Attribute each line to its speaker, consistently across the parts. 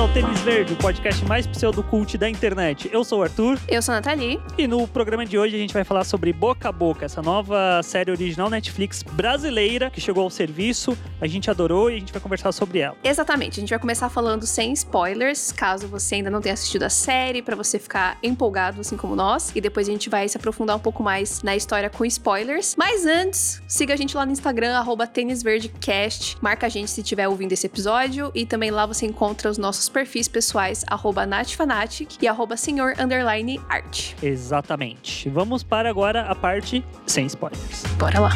Speaker 1: ao Tênis Verde, o podcast mais pseudocult da internet. Eu sou o Arthur.
Speaker 2: Eu sou a Nathalie.
Speaker 1: E no programa de hoje a gente vai falar sobre Boca a Boca, essa nova série original Netflix brasileira que chegou ao serviço. A gente adorou e a gente vai conversar sobre ela.
Speaker 2: Exatamente. A gente vai começar falando sem spoilers, caso você ainda não tenha assistido a série, para você ficar empolgado assim como nós. E depois a gente vai se aprofundar um pouco mais na história com spoilers. Mas antes, siga a gente lá no Instagram, arroba tênisverdecast. Marca a gente se estiver ouvindo esse episódio. E também lá você encontra os nossos perfis pessoais, arroba natfanatic e arroba senhor underline art.
Speaker 1: Exatamente. Vamos para agora a parte sem spoilers.
Speaker 2: Bora lá.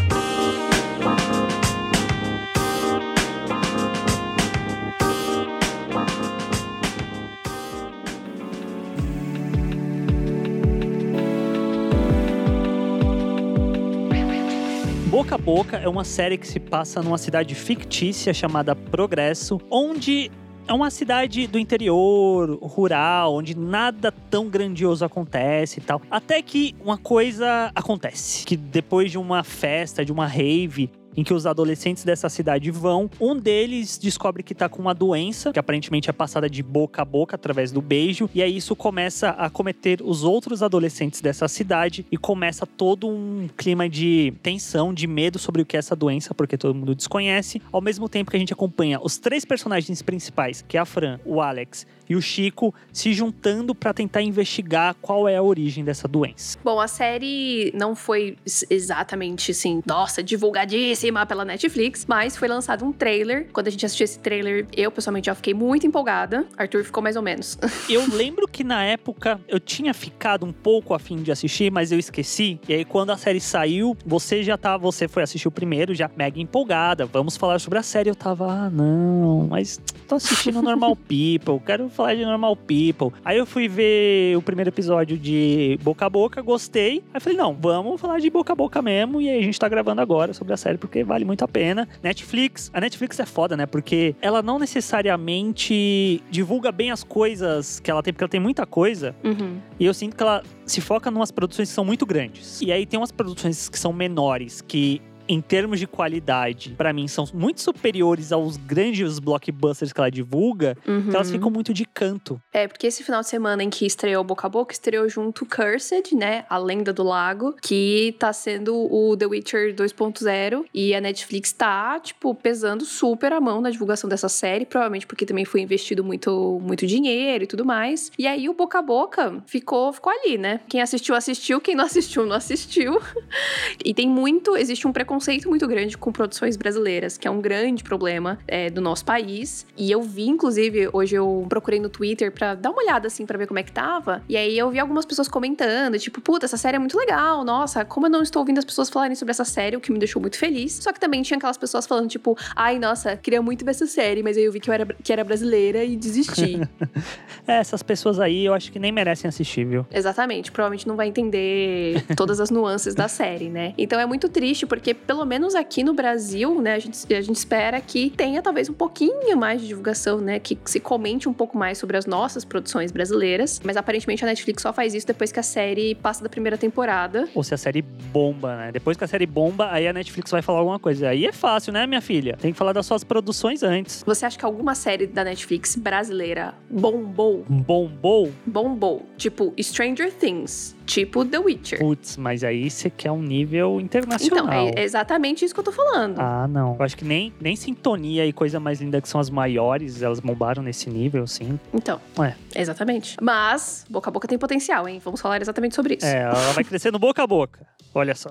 Speaker 1: Boca a Boca é uma série que se passa numa cidade fictícia chamada Progresso, onde é uma cidade do interior, rural, onde nada tão grandioso acontece e tal. Até que uma coisa acontece, que depois de uma festa, de uma rave, em que os adolescentes dessa cidade vão. Um deles descobre que tá com uma doença, que aparentemente é passada de boca a boca através do beijo, e aí isso começa a cometer os outros adolescentes dessa cidade e começa todo um clima de tensão, de medo sobre o que é essa doença, porque todo mundo desconhece. Ao mesmo tempo que a gente acompanha os três personagens principais, que é a Fran, o Alex e o Chico se juntando para tentar investigar qual é a origem dessa doença.
Speaker 2: Bom, a série não foi exatamente assim, nossa, divulgadíssima pela Netflix, mas foi lançado um trailer. Quando a gente assistiu esse trailer, eu pessoalmente já fiquei muito empolgada. Arthur ficou mais ou menos.
Speaker 1: eu lembro que na época eu tinha ficado um pouco afim de assistir, mas eu esqueci. E aí quando a série saiu, você já tá, você foi assistir o primeiro, já mega empolgada. Vamos falar sobre a série. Eu tava, ah, não, mas tô assistindo Normal People, quero falar de Normal People. Aí eu fui ver o primeiro episódio de Boca a Boca, gostei. Aí falei, não, vamos falar de Boca a Boca mesmo. E aí a gente tá gravando agora sobre a série porque vale muito a pena. Netflix, a Netflix é foda, né? Porque ela não necessariamente divulga bem as coisas que ela tem, porque ela tem muita coisa.
Speaker 2: Uhum.
Speaker 1: E eu sinto que ela se foca em umas produções que são muito grandes. E aí tem umas produções que são menores, que em termos de qualidade, para mim, são muito superiores aos grandes blockbusters que ela divulga,
Speaker 2: uhum.
Speaker 1: que elas ficam muito de canto.
Speaker 2: É, porque esse final de semana em que estreou Boca a Boca, estreou junto Cursed, né? A Lenda do Lago, que tá sendo o The Witcher 2.0. E a Netflix tá, tipo, pesando super a mão na divulgação dessa série, provavelmente porque também foi investido muito, muito dinheiro e tudo mais. E aí o Boca a Boca ficou, ficou ali, né? Quem assistiu, assistiu. Quem não assistiu, não assistiu. e tem muito, existe um preconceito preconceito muito grande com produções brasileiras, que é um grande problema é, do nosso país. E eu vi, inclusive, hoje eu procurei no Twitter pra dar uma olhada, assim, pra ver como é que tava. E aí eu vi algumas pessoas comentando, tipo, puta, essa série é muito legal, nossa, como eu não estou ouvindo as pessoas falarem sobre essa série, o que me deixou muito feliz. Só que também tinha aquelas pessoas falando, tipo, ai, nossa, queria muito ver essa série, mas aí eu vi que eu era, que era brasileira e desisti.
Speaker 1: é, essas pessoas aí eu acho que nem merecem assistir, viu?
Speaker 2: Exatamente, provavelmente não vai entender todas as nuances da série, né? Então é muito triste, porque pelo menos aqui no Brasil, né, a gente, a gente espera que tenha talvez um pouquinho mais de divulgação, né, que se comente um pouco mais sobre as nossas produções brasileiras, mas aparentemente a Netflix só faz isso depois que a série passa da primeira temporada.
Speaker 1: Ou se a série bomba, né? Depois que a série bomba, aí a Netflix vai falar alguma coisa. Aí é fácil, né, minha filha? Tem que falar das suas produções antes.
Speaker 2: Você acha que alguma série da Netflix brasileira bombou?
Speaker 1: Bombou?
Speaker 2: Bombou. Tipo, Stranger Things. Tipo The Witcher.
Speaker 1: Putz, mas aí você quer um nível internacional.
Speaker 2: Então, é exatamente isso que eu tô falando.
Speaker 1: Ah, não. Eu acho que nem, nem Sintonia e Coisa Mais Linda, que são as maiores, elas bombaram nesse nível, sim.
Speaker 2: Então,
Speaker 1: é.
Speaker 2: exatamente. Mas, boca a boca tem potencial, hein? Vamos falar exatamente sobre isso.
Speaker 1: É, ela vai crescer no boca a boca. Olha só.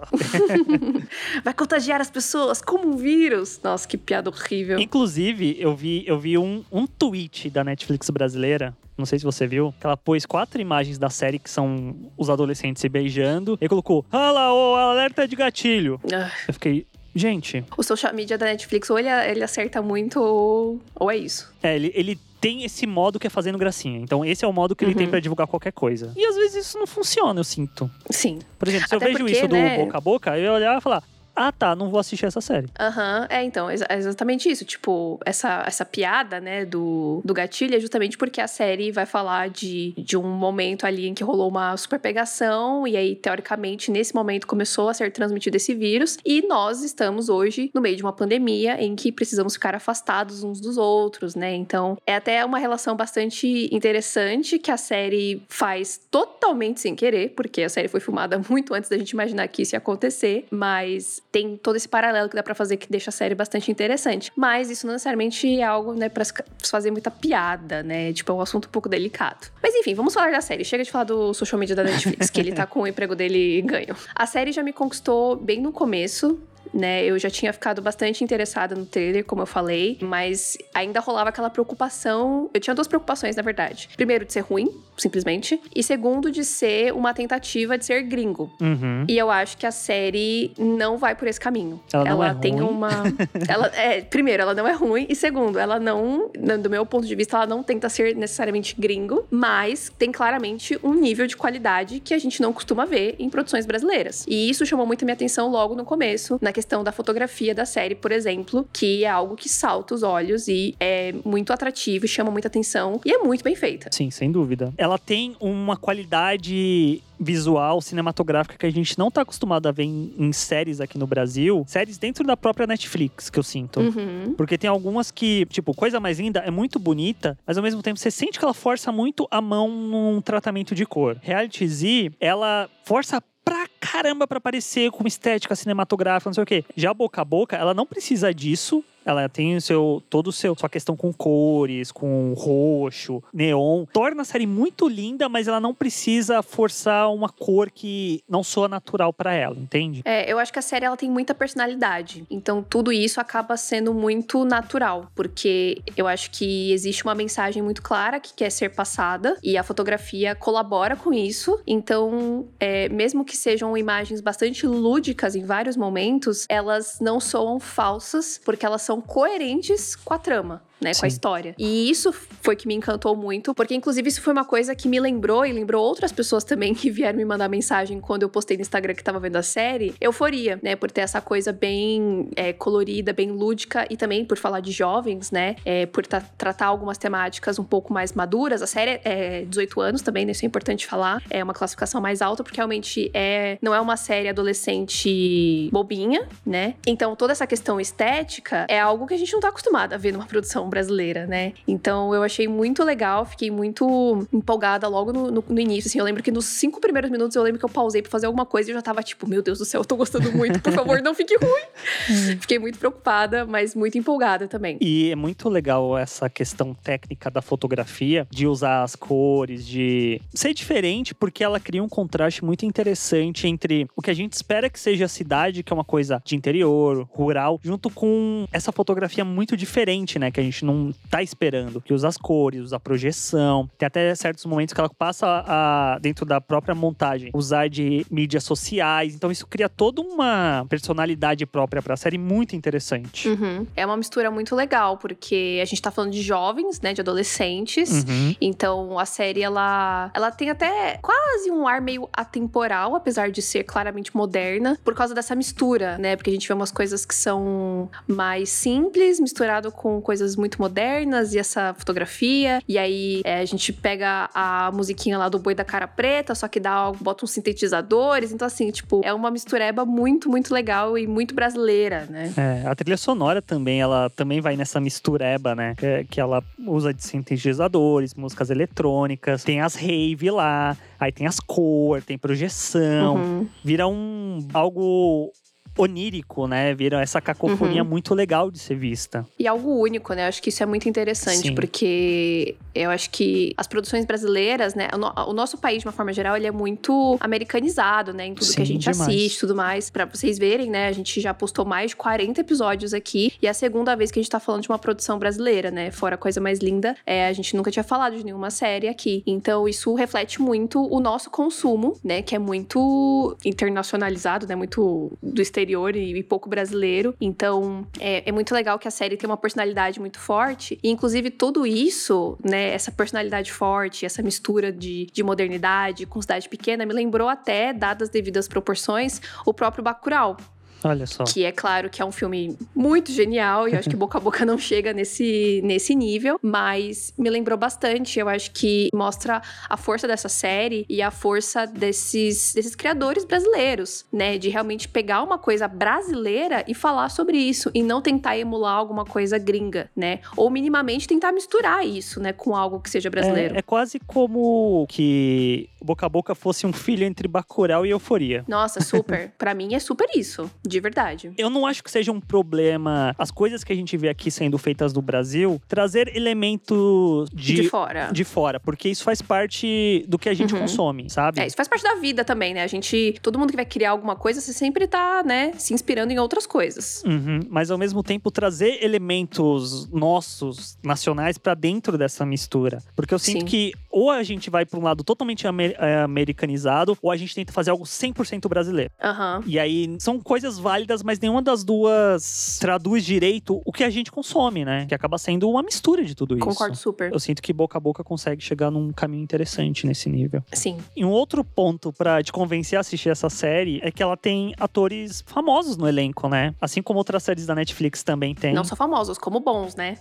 Speaker 2: vai contagiar as pessoas como um vírus. Nossa, que piada horrível.
Speaker 1: Inclusive, eu vi, eu vi um, um tweet da Netflix brasileira não sei se você viu, que ela pôs quatro imagens da série que são os adolescentes se beijando e colocou, lá, o alerta de gatilho.
Speaker 2: Ah.
Speaker 1: Eu fiquei, gente.
Speaker 2: O social media da Netflix, ou ele, ele acerta muito, ou, ou é isso.
Speaker 1: É, ele, ele tem esse modo que é fazendo gracinha. Então, esse é o modo que ele
Speaker 2: Uhum.
Speaker 1: tem pra divulgar qualquer coisa. E às vezes isso não funciona, eu sinto.
Speaker 2: Sim.
Speaker 1: Por exemplo, se
Speaker 2: Até
Speaker 1: eu vejo
Speaker 2: porque,
Speaker 1: isso do
Speaker 2: né?
Speaker 1: boca a boca, eu ia olhar e falar. Ah tá, não vou assistir essa série.
Speaker 2: Aham, uhum. é então, é exatamente isso. Tipo, essa, essa piada, né, do, do gatilho é justamente porque a série vai falar de, de um momento ali em que rolou uma super pegação, e aí, teoricamente, nesse momento começou a ser transmitido esse vírus, e nós estamos hoje no meio de uma pandemia em que precisamos ficar afastados uns dos outros, né? Então, é até uma relação bastante interessante que a série faz totalmente sem querer, porque a série foi filmada muito antes da gente imaginar que isso ia acontecer, mas tem todo esse paralelo que dá para fazer que deixa a série bastante interessante. Mas isso não necessariamente é algo, né, pra fazer muita piada, né? Tipo, é um assunto um pouco delicado. Mas enfim, vamos falar da série. Chega de falar do social media da Netflix, que ele tá com o emprego dele ganho. A série já me conquistou bem no começo né? Eu já tinha ficado bastante interessada no trailer, como eu falei, mas ainda rolava aquela preocupação. Eu tinha duas preocupações, na verdade. Primeiro, de ser ruim, simplesmente, e segundo, de ser uma tentativa de ser gringo.
Speaker 1: Uhum.
Speaker 2: E eu acho que a série não vai por esse caminho.
Speaker 1: Ela,
Speaker 2: ela
Speaker 1: é
Speaker 2: tem
Speaker 1: ruim.
Speaker 2: uma. ela, é, primeiro, ela não é ruim, e segundo, ela não, do meu ponto de vista, ela não tenta ser necessariamente gringo, mas tem claramente um nível de qualidade que a gente não costuma ver em produções brasileiras. E isso chamou muito a minha atenção logo no começo, na questão da fotografia da série, por exemplo, que é algo que salta os olhos e é muito atrativo, chama muita atenção e é muito bem feita.
Speaker 1: Sim, sem dúvida. Ela tem uma qualidade visual, cinematográfica que a gente não tá acostumado a ver em, em, séries aqui no Brasil. Séries dentro da própria Netflix, que eu sinto.
Speaker 2: Uhum.
Speaker 1: Porque tem algumas que, tipo, Coisa Mais Linda é muito bonita, mas ao mesmo tempo você sente que ela força muito a mão num tratamento de cor. Reality Z, ela força pra caramba pra aparecer com estética cinematográfica, não sei o quê. Já Boca a Boca, ela não precisa disso. Ela tem o seu todo o seu sua questão com cores, com roxo, neon, torna a série muito linda, mas ela não precisa forçar uma cor que não soa natural para ela, entende?
Speaker 2: É, eu acho que a série ela tem muita personalidade. Então tudo isso acaba sendo muito natural, porque eu acho que existe uma mensagem muito clara que quer ser passada e a fotografia colabora com isso. Então, é, mesmo que sejam imagens bastante lúdicas em vários momentos, elas não soam falsas, porque elas são são coerentes com a trama né, com a história. E isso foi que me encantou muito, porque inclusive isso foi uma coisa que me lembrou e lembrou outras pessoas também que vieram me mandar mensagem quando eu postei no Instagram que tava vendo a série. Euforia, né, por ter essa coisa bem é, colorida, bem lúdica e também por falar de jovens, né, é, por tra tratar algumas temáticas um pouco mais maduras. A série é 18 anos também, né, isso é importante falar. É uma classificação mais alta porque realmente é não é uma série adolescente bobinha, né? Então toda essa questão estética é algo que a gente não tá acostumado a ver numa produção brasileira, né? Então eu achei muito legal, fiquei muito empolgada logo no, no, no, início. Assim, eu lembro que nos cinco primeiros minutos eu lembro que eu pausei pra fazer alguma coisa e eu já tava tipo, meu Deus do céu, eu tô gostando muito, por favor, não fique ruim. fiquei muito preocupada, mas muito empolgada também.
Speaker 1: E é muito legal essa questão técnica da fotografia, de usar as cores, de ser diferente, porque ela cria um contraste muito interessante entre o que a gente espera que seja a cidade, que é uma coisa de interior, rural, junto com essa fotografia muito diferente, né? Que a gente gente não tá esperando. Que usa as cores, usa a projeção. Tem até certos momentos que ela passa a, dentro da própria montagem, usar de mídias sociais. Então isso cria toda uma personalidade própria pra série muito interessante.
Speaker 2: Uhum. É uma mistura muito legal, porque a gente tá falando de jovens, né? De adolescentes.
Speaker 1: Uhum.
Speaker 2: Então a série, ela, ela tem até quase um ar meio atemporal, apesar de ser claramente moderna, por causa dessa mistura, né? Porque a gente vê umas coisas que são mais simples, misturado com coisas muito modernas e essa fotografia. E aí é, a gente pega a musiquinha lá do Boi da Cara Preta, só que dá, bota uns sintetizadores. Então, assim, tipo, é uma mistureba muito, muito legal e muito brasileira, né?
Speaker 1: É, a trilha sonora também, ela também vai nessa mistureba, né? Que, que ela usa de sintetizadores, músicas eletrônicas, tem as rave lá, aí tem as cores, tem projeção.
Speaker 2: Uhum.
Speaker 1: Vira um algo onírico, né? Vira essa cacofonia uhum. muito legal de ser vista.
Speaker 2: E algo único, né? Acho que isso é muito interessante,
Speaker 1: Sim.
Speaker 2: porque eu acho que as produções brasileiras, né? O, nosso país, de uma forma geral, ele é muito americanizado, né? Em tudo
Speaker 1: Sim,
Speaker 2: que a gente
Speaker 1: demais.
Speaker 2: assiste tudo mais. Pra vocês verem, né? A gente já postou mais de 40 episódios aqui. E é a segunda vez que a gente tá falando de uma produção brasileira, né? Fora a coisa mais linda, é, a gente nunca tinha falado de nenhuma série aqui. Então, isso reflete muito o nosso consumo, né? Que é muito internacionalizado, né? Muito do exterior e, e pouco brasileiro. Então, é, é, muito legal que a série tem uma personalidade muito forte. E, inclusive, tudo isso, né, essa personalidade forte, essa mistura de, de modernidade com cidade pequena, me lembrou até, dadas devidas proporções, o próprio Bacurau
Speaker 1: Olha só.
Speaker 2: Que é claro que é um filme muito genial, e eu acho que Boca a Boca não chega nesse, nesse nível, mas me lembrou bastante. Eu acho que mostra a força dessa série e a força desses, desses criadores brasileiros, né? De realmente pegar uma coisa brasileira e falar sobre isso, e não tentar emular alguma coisa gringa, né? Ou minimamente tentar misturar isso, né, com algo que seja brasileiro.
Speaker 1: É, é quase como que Boca a Boca fosse um filho entre Bacurau e Euforia.
Speaker 2: Nossa, super. para mim é super isso, de verdade.
Speaker 1: Eu não acho que seja um problema as coisas que a gente vê aqui sendo feitas no Brasil trazer elementos de,
Speaker 2: de fora.
Speaker 1: De fora, porque isso faz parte do que a gente
Speaker 2: Uhum.
Speaker 1: consome, sabe?
Speaker 2: É, isso faz parte da vida também, né? A gente, todo mundo que vai criar alguma coisa, você sempre tá, né, se inspirando em outras coisas.
Speaker 1: Uhum, Mas ao mesmo tempo trazer elementos nossos, nacionais, pra dentro dessa mistura. Porque eu sinto
Speaker 2: Sim.
Speaker 1: que ou a gente vai pra um lado totalmente americanizado, ou a gente tenta fazer algo 100% brasileiro.
Speaker 2: Aham.
Speaker 1: E aí são coisas válidas, mas nenhuma das duas traduz direito o que a gente consome, né? Que acaba sendo uma mistura de tudo isso.
Speaker 2: Concordo super.
Speaker 1: Eu sinto que boca a boca consegue chegar num caminho interessante nesse nível.
Speaker 2: Sim.
Speaker 1: E um outro ponto pra te convencer a assistir essa série é que ela tem atores famosos no elenco, né? Assim como outras séries da Netflix também tem.
Speaker 2: Não só famosos, como bons, né?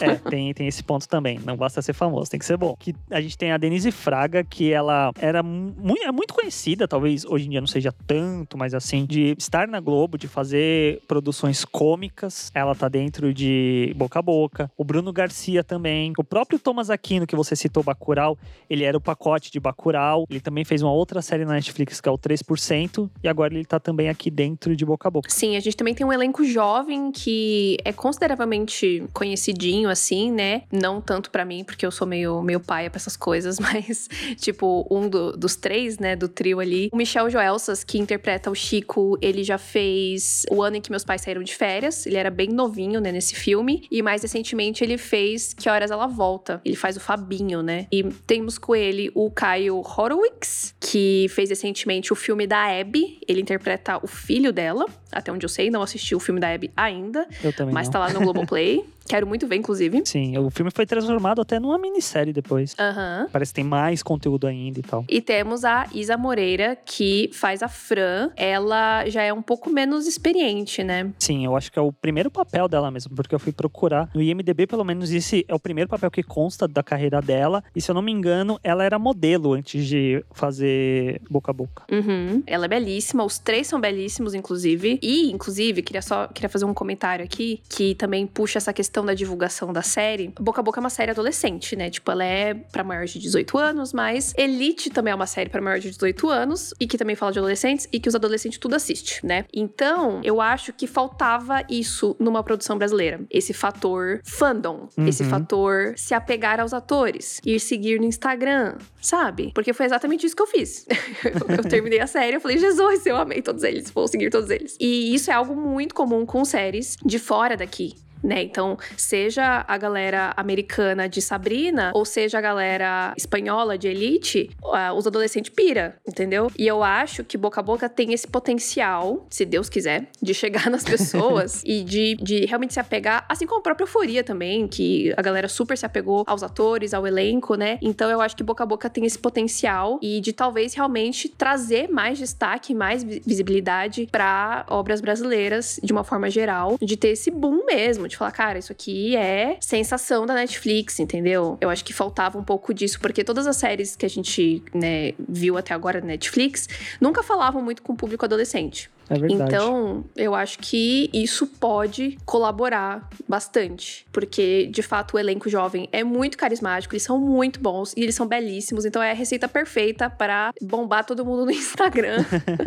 Speaker 1: É, tem, tem esse ponto também. Não basta ser famoso, tem que ser bom. Que a gente tem a Denise Fraga, que ela era muito, é muito conhecida, talvez hoje em dia não seja tanto, mas assim, de estar na Globo, de fazer produções cômicas. Ela tá dentro de Boca a Boca. O Bruno Garcia também. O próprio Thomas Aquino, que você citou, Bacurau, ele era o pacote de Bacurau. Ele também fez uma outra série na Netflix, que é o 3%. E agora ele tá também aqui dentro de Boca a Boca.
Speaker 2: Sim, a gente também tem um elenco jovem que é consideravelmente conhecidinho, assim, né? Não tanto pra mim, porque eu sou meio, meio paia pra essas coisas, mas, tipo, um do- dos três, né, do trio ali. O Michel Joelsas, que interpreta o Chico, ele já fez o ano em que meus pais saíram de férias. Ele era bem novinho, né, nesse filme. E mais recentemente ele fez Que Horas Ela Volta. Ele faz o Fabinho, né? E temos com ele o Caio Horowitz, que fez recentemente o filme da Abby. Ele interpreta o filho dela, até onde eu sei. Não assisti o filme da Abby ainda,
Speaker 1: Eu também
Speaker 2: mas
Speaker 1: não.
Speaker 2: tá lá no Globoplay. Quero muito ver, inclusive.
Speaker 1: Sim, o filme foi transformado até numa minissérie depois.
Speaker 2: Aham.
Speaker 1: Parece que tem mais conteúdo ainda e tal.
Speaker 2: E temos a Isa Moreira, que faz a Fran. Ela já é um pouco menos experiente, né?
Speaker 1: Sim, eu acho que é o primeiro papel dela mesmo, porque eu fui procurar. No IMDB, pelo menos, esse é o primeiro papel que consta da carreira dela. E se eu não me engano, ela era modelo antes de fazer boca a boca.
Speaker 2: Uhum. Ela é belíssima, os três são belíssimos, inclusive. E, inclusive, queria só queria fazer um comentário aqui que também puxa essa questão da divulgação da série. Boca a Boca é uma série adolescente, né? Tipo, ela é pra maior de 18 anos, mas Elite também é uma série pra maior de 18 anos e que também fala de adolescentes e que os adolescentes tudo assiste, né? Então, eu acho que faltava isso numa produção brasileira. Esse fator fandom, esse
Speaker 1: Uhum.
Speaker 2: fator se apegar aos atores, ir seguir no Instagram, sabe? Porque foi exatamente isso que eu fiz. eu, eu terminei a série, eu falei, Jesus, eu amei todos eles, vou seguir todos eles. E isso é algo muito comum com séries de fora daqui. Né? Então, seja a galera americana de Sabrina, ou seja a galera espanhola de Elite, ah, os adolescentes pira, entendeu? E eu acho que Boca a Boca tem esse potencial, se Deus quiser, de chegar nas pessoas e de, de realmente se apegar, assim como a própria Euforia também, que a galera super se apegou aos atores, ao elenco, né? Então eu acho que Boca a Boca tem esse potencial e de talvez realmente trazer mais destaque, mais vi- visibilidade para obras brasileiras de uma forma geral, de ter esse boom mesmo, falar, cara, isso aqui é sensação da Netflix, entendeu? Eu acho que faltava um pouco disso, porque todas as séries que a gente, né, viu até agora na Netflix nunca falavam muito com o público adolescente.
Speaker 1: É verdade.
Speaker 2: Então, eu acho que isso pode colaborar bastante. Porque, de fato, o elenco jovem é muito carismático, eles são muito bons e eles são belíssimos. Então, é a receita perfeita para bombar todo mundo no Instagram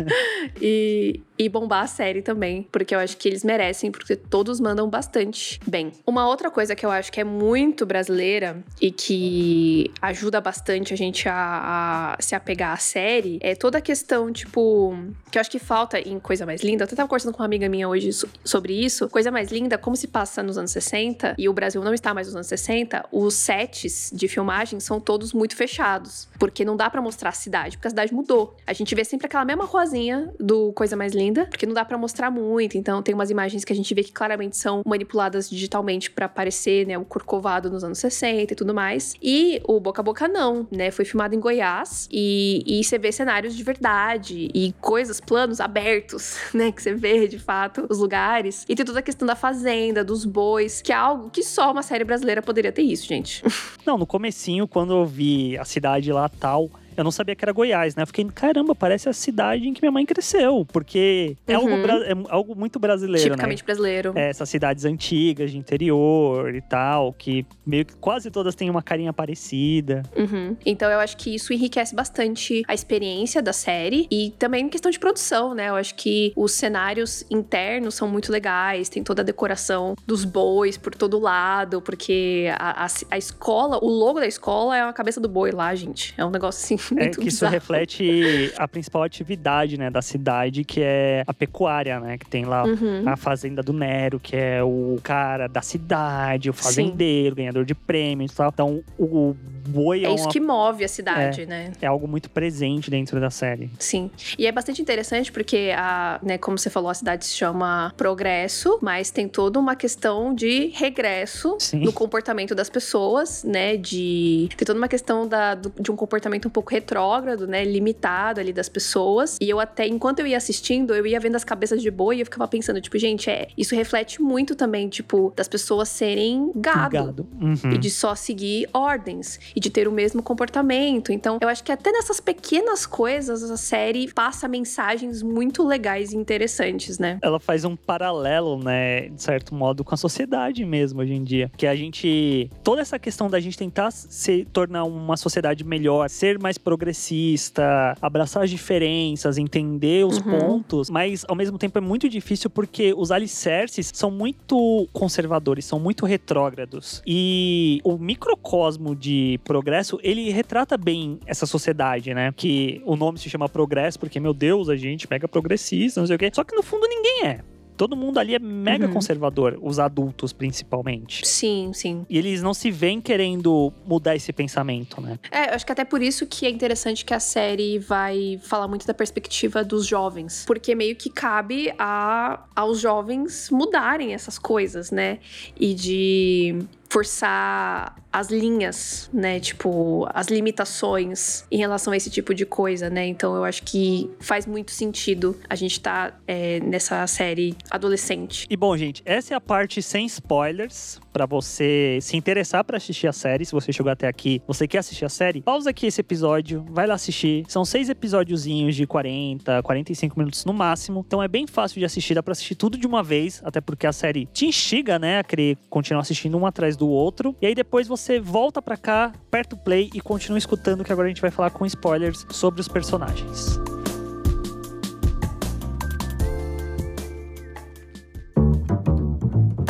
Speaker 2: e, e bombar a série também. Porque eu acho que eles merecem, porque todos mandam bastante bem. Uma outra coisa que eu acho que é muito brasileira e que ajuda bastante a gente a, a se apegar à série é toda a questão, tipo, que eu acho que falta em Coisa Mais Linda. Eu até tava conversando com uma amiga minha hoje so- sobre isso. Coisa Mais Linda, como se passa nos anos 60 e o Brasil não está mais nos anos 60, os sets de filmagem são todos muito fechados. Porque não dá pra mostrar a cidade, porque a cidade mudou. A gente vê sempre aquela mesma ruazinha do Coisa Mais Linda, porque não dá pra mostrar muito. Então tem umas imagens que a gente vê que claramente são manipuladas digitalmente pra parecer, né, o Corcovado nos anos 60 e tudo mais. E o Boca a Boca não, né? Foi filmado em Goiás e, e você vê cenários de verdade e coisas, planos abertos. Fotos, né? Que você vê de fato os lugares. E tem toda a questão da fazenda, dos bois, que é algo que só uma série brasileira poderia ter isso, gente.
Speaker 1: Não, no comecinho, quando eu vi a cidade lá tal, eu não sabia que era Goiás, né? Eu fiquei, caramba, parece a cidade em que minha mãe cresceu, porque é, algo,
Speaker 2: Uhum.
Speaker 1: é algo muito brasileiro,
Speaker 2: Tipicamente brasileiro.
Speaker 1: né? É, essas cidades antigas de interior e tal, que meio que quase todas têm uma carinha parecida.
Speaker 2: Uhum. Então eu acho que isso enriquece bastante a experiência da série e também em questão de produção, né? Eu acho que os cenários internos são muito legais, tem toda a decoração dos bois por todo lado, porque a, a, a escola, o logo da escola é a cabeça do boi lá, gente. É um negócio assim
Speaker 1: É
Speaker 2: muito
Speaker 1: que isso
Speaker 2: bizarro.
Speaker 1: reflete a principal atividade, né, da cidade, que é a pecuária, né? Que tem lá
Speaker 2: Uhum.
Speaker 1: a fazenda do Nero, que é o cara da cidade, o fazendeiro, ganhador de prêmios e tal. Então, o boi é,
Speaker 2: É isso
Speaker 1: uma-
Speaker 2: que move a cidade, né?
Speaker 1: é algo muito presente dentro da série.
Speaker 2: Sim. E é bastante interessante porque, a, né, como você falou, a cidade se chama Progresso, mas tem toda uma questão de regresso
Speaker 1: Sim.
Speaker 2: no comportamento das pessoas, né? De. Tem toda uma questão da, de um comportamento um pouco retrógrado, né? Limitado ali das pessoas. E eu até, enquanto eu ia assistindo, eu ia vendo as cabeças de boi e eu ficava pensando, tipo, gente, é, isso reflete muito também, tipo, das pessoas serem gado.
Speaker 1: Gado. Uhum.
Speaker 2: E de só seguir ordens e de ter o mesmo comportamento. Então, eu acho que até nessas pequenas coisas a série passa mensagens muito legais e interessantes, né?
Speaker 1: Ela faz um paralelo, né, de certo modo, com a sociedade mesmo hoje em dia. Que a gente. Toda essa questão da gente tentar se tornar uma sociedade melhor, ser mais progressista, abraçar as diferenças, entender os
Speaker 2: Uhum.
Speaker 1: pontos, mas ao mesmo tempo é muito difícil porque os alicerces são muito conservadores, são muito retrógrados. E o microcosmo de progresso, ele retrata bem essa sociedade, né? Que o nome se chama progresso porque, meu Deus, a gente mega progressista, não sei o quê. Só que no fundo ninguém é. Todo mundo ali é mega
Speaker 2: Uhum.
Speaker 1: conservador, os adultos principalmente.
Speaker 2: Sim, sim.
Speaker 1: E eles não se veem querendo mudar esse pensamento, né?
Speaker 2: É, eu acho que até por isso que é interessante que a série vai falar muito da perspectiva dos jovens. Porque meio que cabe a, aos jovens mudarem essas coisas, né? E de forçar as linhas, né? Tipo, as limitações em relação a esse tipo de coisa, né? Então eu acho que faz muito sentido a gente tá é, nessa série adolescente.
Speaker 1: E bom, gente, essa é a parte sem spoilers pra você se interessar pra assistir a série. Se você chegou até aqui, você quer assistir a série, pausa aqui esse episódio, vai lá assistir. São seis episódiozinhos de 40, 45 minutos no máximo. Então é bem fácil de assistir, dá pra assistir tudo de uma vez, até porque a série te instiga, né, a querer continuar assistindo um atrás do outro. E aí depois você volta pra cá, aperta o play e continua escutando que agora a gente vai falar com spoilers sobre os personagens.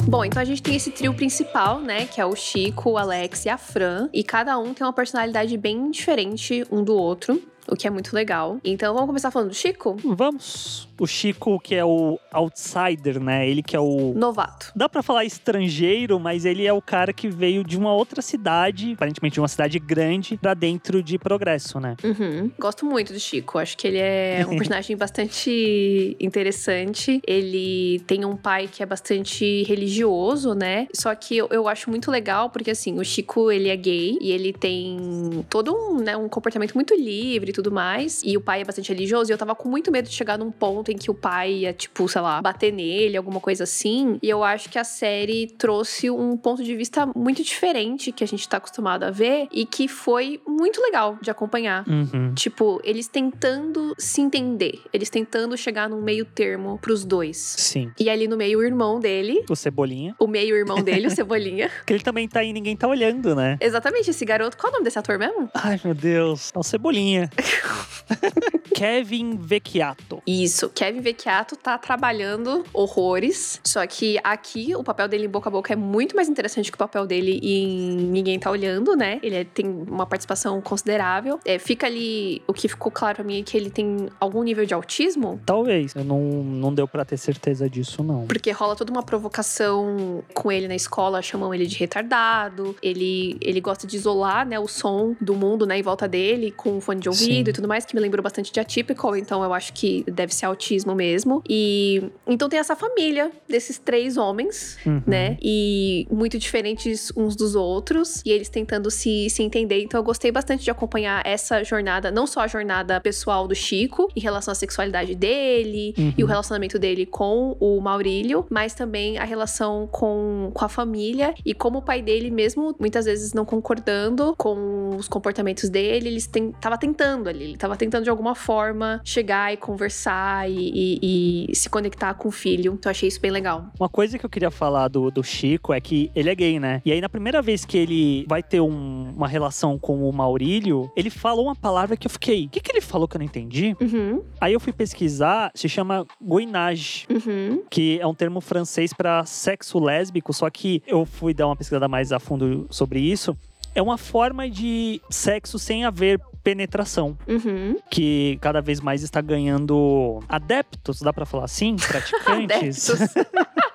Speaker 2: Bom, então a gente tem esse trio principal, né? Que é o Chico, o Alex e a Fran. E cada um tem uma personalidade bem diferente um do outro. O que é muito legal. Então vamos começar falando do Chico?
Speaker 1: Vamos. O Chico, que é o outsider, né? Ele que é o
Speaker 2: Novato.
Speaker 1: Dá pra falar estrangeiro, mas ele é o cara que veio de uma outra cidade, aparentemente de uma cidade grande, pra dentro de Progresso, né?
Speaker 2: Uhum. Gosto muito do Chico. Acho que ele é um personagem bastante interessante. Ele tem um pai que é bastante religioso, né? Só que eu, eu acho muito legal porque, assim, o Chico, ele é gay e ele tem todo um, né, um comportamento muito livre tudo mais. E o pai é bastante religioso e eu tava com muito medo de chegar num ponto em que o pai ia, tipo, sei lá, bater nele, alguma coisa assim. E eu acho que a série trouxe um ponto de vista muito diferente que a gente tá acostumado a ver e que foi muito legal de acompanhar.
Speaker 1: Uhum.
Speaker 2: Tipo, eles tentando se entender, eles tentando chegar num meio termo pros dois.
Speaker 1: Sim.
Speaker 2: E ali no meio, o irmão dele,
Speaker 1: O Cebolinha.
Speaker 2: o meio-irmão dele, o Cebolinha.
Speaker 1: Que ele também tá aí, ninguém tá olhando, né?
Speaker 2: Exatamente, esse garoto. Qual é o nome desse ator mesmo?
Speaker 1: Ai, meu Deus. É o Cebolinha. Kevin Vecchiato.
Speaker 2: Isso, Kevin Vecchiato tá trabalhando horrores. Só que aqui o papel dele em boca a boca é muito mais interessante que o papel dele em Ninguém Tá Olhando, né? Ele é- tem uma participação considerável. É, fica ali. O que ficou claro pra mim é que ele tem algum nível de autismo.
Speaker 1: Talvez. Eu não, não deu pra ter certeza disso, não.
Speaker 2: Porque rola toda uma provocação com ele na escola, chamam ele de retardado. Ele, ele gosta de isolar, né, o som do mundo, né, em volta dele com um fone de ouvido. E tudo mais, que me lembrou bastante de Atypical, então eu acho que deve ser autismo mesmo. E então tem essa família desses três homens,
Speaker 1: Uhum.
Speaker 2: né? E muito diferentes uns dos outros, e eles tentando se, se entender. Então eu gostei bastante de acompanhar essa jornada, não só a jornada pessoal do Chico, em relação à sexualidade dele
Speaker 1: Uhum.
Speaker 2: e o relacionamento dele com o Maurílio, mas também a relação com, com a família e como o pai dele, mesmo muitas vezes não concordando com os comportamentos dele, ele ten, tava tentando ali, ele tava tentando de alguma forma chegar e conversar e, e- e se conectar com o filho. Então eu achei isso bem legal.
Speaker 1: Uma coisa que eu queria falar do, do Chico é que ele é gay, né? E aí, na primeira vez que ele vai ter um- uma relação com o Maurílio, ele falou uma palavra que eu fiquei. O que, que ele falou que eu não entendi?
Speaker 2: Uhum,
Speaker 1: Aí eu fui pesquisar, se chama goinage.
Speaker 2: uhum.
Speaker 1: Que é um termo francês para sexo lésbico, só que eu fui dar uma pesquisada mais a fundo sobre isso. É uma forma de sexo sem haver penetração,
Speaker 2: Uhum.
Speaker 1: que cada vez mais está ganhando adeptos, dá pra falar assim? Praticantes.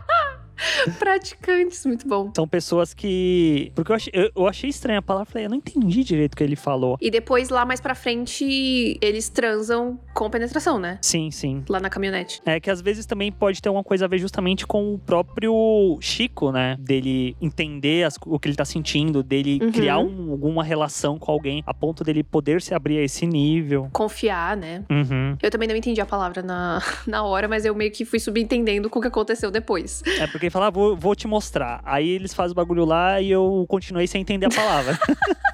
Speaker 2: Praticantes, muito bom.
Speaker 1: São pessoas que. Porque eu achei, eu, eu achei estranha a palavra, falei, eu não entendi direito o que ele falou.
Speaker 2: E depois, lá mais pra frente, eles transam com penetração, né?
Speaker 1: Sim, sim.
Speaker 2: Lá na caminhonete.
Speaker 1: É que às vezes também pode ter alguma coisa a ver justamente com o próprio Chico, né? Dele entender as- o que ele tá sentindo, dele
Speaker 2: Uhum.
Speaker 1: criar um- alguma relação com alguém a ponto dele poder se abrir a esse nível.
Speaker 2: Confiar, né?
Speaker 1: Uhum.
Speaker 2: Eu também não entendi a palavra na, na hora, mas eu meio que fui subentendendo com o que aconteceu depois.
Speaker 1: É porque fala, ah, vou, vou te mostrar. Aí eles fazem o bagulho lá e eu continuei sem entender a palavra.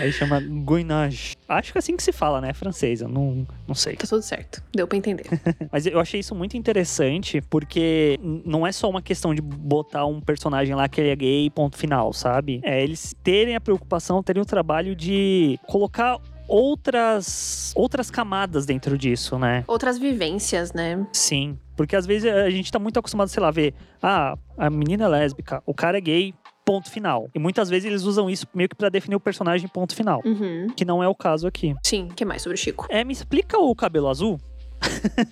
Speaker 1: Aí chama goinage. Acho que é assim que se fala, né? Francês, eu não, não sei.
Speaker 2: Tá tudo certo. Deu pra entender.
Speaker 1: Mas eu achei isso muito interessante, porque não é só uma questão de botar um personagem lá que ele é gay, ponto final, sabe? É eles terem a preocupação, terem o trabalho de colocar outras outras camadas dentro disso, né?
Speaker 2: Outras vivências, né?
Speaker 1: Sim. Porque às vezes a gente tá muito acostumado, sei lá, a ver, ah, a menina é lésbica, o cara é gay, ponto final. E muitas vezes eles usam isso meio que pra definir o personagem, ponto final.
Speaker 2: Uhum.
Speaker 1: Que não é o caso aqui.
Speaker 2: Sim, o que mais sobre o Chico?
Speaker 1: É, me explica o cabelo azul?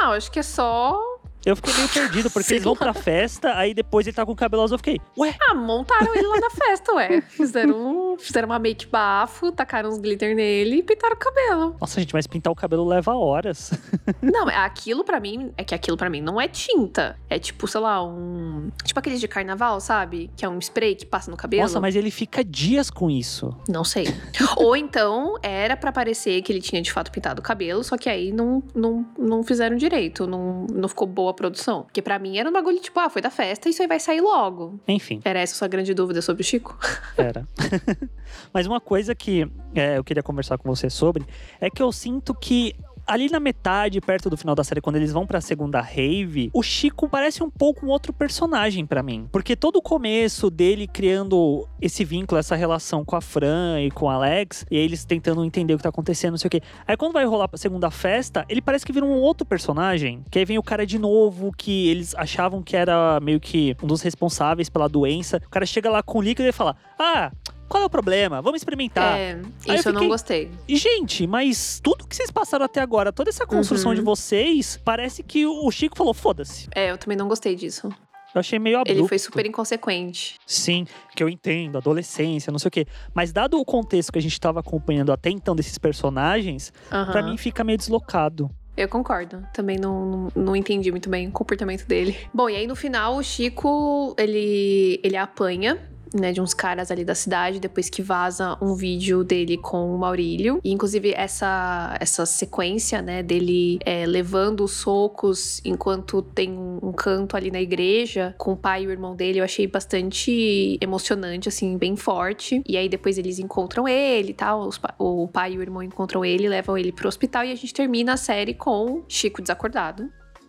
Speaker 2: Ah, eu acho que é só.
Speaker 1: Eu fiquei meio perdido, porque
Speaker 2: Sei
Speaker 1: eles vão pra festa, aí depois ele tá com o cabelo azul, eu fiquei, ué,
Speaker 2: Ah, montaram ele lá na festa, ué. Fizeram, um- fizeram uma make bafo, tacaram uns glitter nele e pintaram o cabelo.
Speaker 1: nossa, gente, mas pintar o cabelo leva horas.
Speaker 2: Não, é aquilo pra mim, é que aquilo pra mim não é tinta. É tipo, sei lá, um. Tipo aqueles de carnaval, sabe? Que é um spray que passa no cabelo.
Speaker 1: Nossa, mas ele fica dias com isso.
Speaker 2: Não sei. Ou então era pra parecer que ele tinha de fato pintado o cabelo, só que aí não, não, não fizeram direito, não, não ficou boa a produção. Porque pra mim era um bagulho tipo, ah, foi da festa, isso aí vai sair logo.
Speaker 1: Enfim,
Speaker 2: Era essa a sua grande dúvida sobre o Chico?
Speaker 1: era. mas uma coisa que é, eu queria conversar com você sobre é que eu sinto que. Ali na metade, perto do final da série, quando eles vão pra segunda rave, o Chico parece um pouco um outro personagem pra mim. Porque todo o começo dele criando esse vínculo, essa relação com a Fran e com o Alex, e eles tentando entender o que tá acontecendo, não sei o quê. Aí quando vai rolar pra segunda festa, ele parece que vira um outro personagem. Que aí vem o cara de novo, que eles achavam que era meio que um dos responsáveis pela doença. O cara chega lá com o líquido e fala: Ah, qual é o problema? Vamos experimentar.
Speaker 2: É, isso
Speaker 1: eu
Speaker 2: eu, não
Speaker 1: fiquei-
Speaker 2: gostei.
Speaker 1: E, gente, mas tudo que vocês passaram até agora, toda essa construção
Speaker 2: Uhum.
Speaker 1: de vocês, parece que o Chico falou: foda-se.
Speaker 2: É, eu também não gostei disso.
Speaker 1: Eu achei meio abrupto.
Speaker 2: Ele foi super inconsequente.
Speaker 1: Sim, que eu entendo, adolescência, não sei o quê. Mas dado o contexto que a gente tava acompanhando até então desses personagens,
Speaker 2: Aham.
Speaker 1: pra mim fica meio deslocado.
Speaker 2: Eu concordo. Também não, não, não entendi muito bem o comportamento dele. Bom, e aí no final o Chico, ele, ele apanha. Né, de uns caras ali da cidade, depois que vaza um vídeo dele com o Maurílio. E, inclusive, essa, essa sequência, né, dele é, levando os socos enquanto tem um, canto ali na igreja com o pai e o irmão dele, eu achei bastante emocionante, assim, bem forte. E aí depois eles encontram ele e tal, o pai e o irmão encontram ele, levam ele pro hospital e a gente termina a série com Chico desacordado.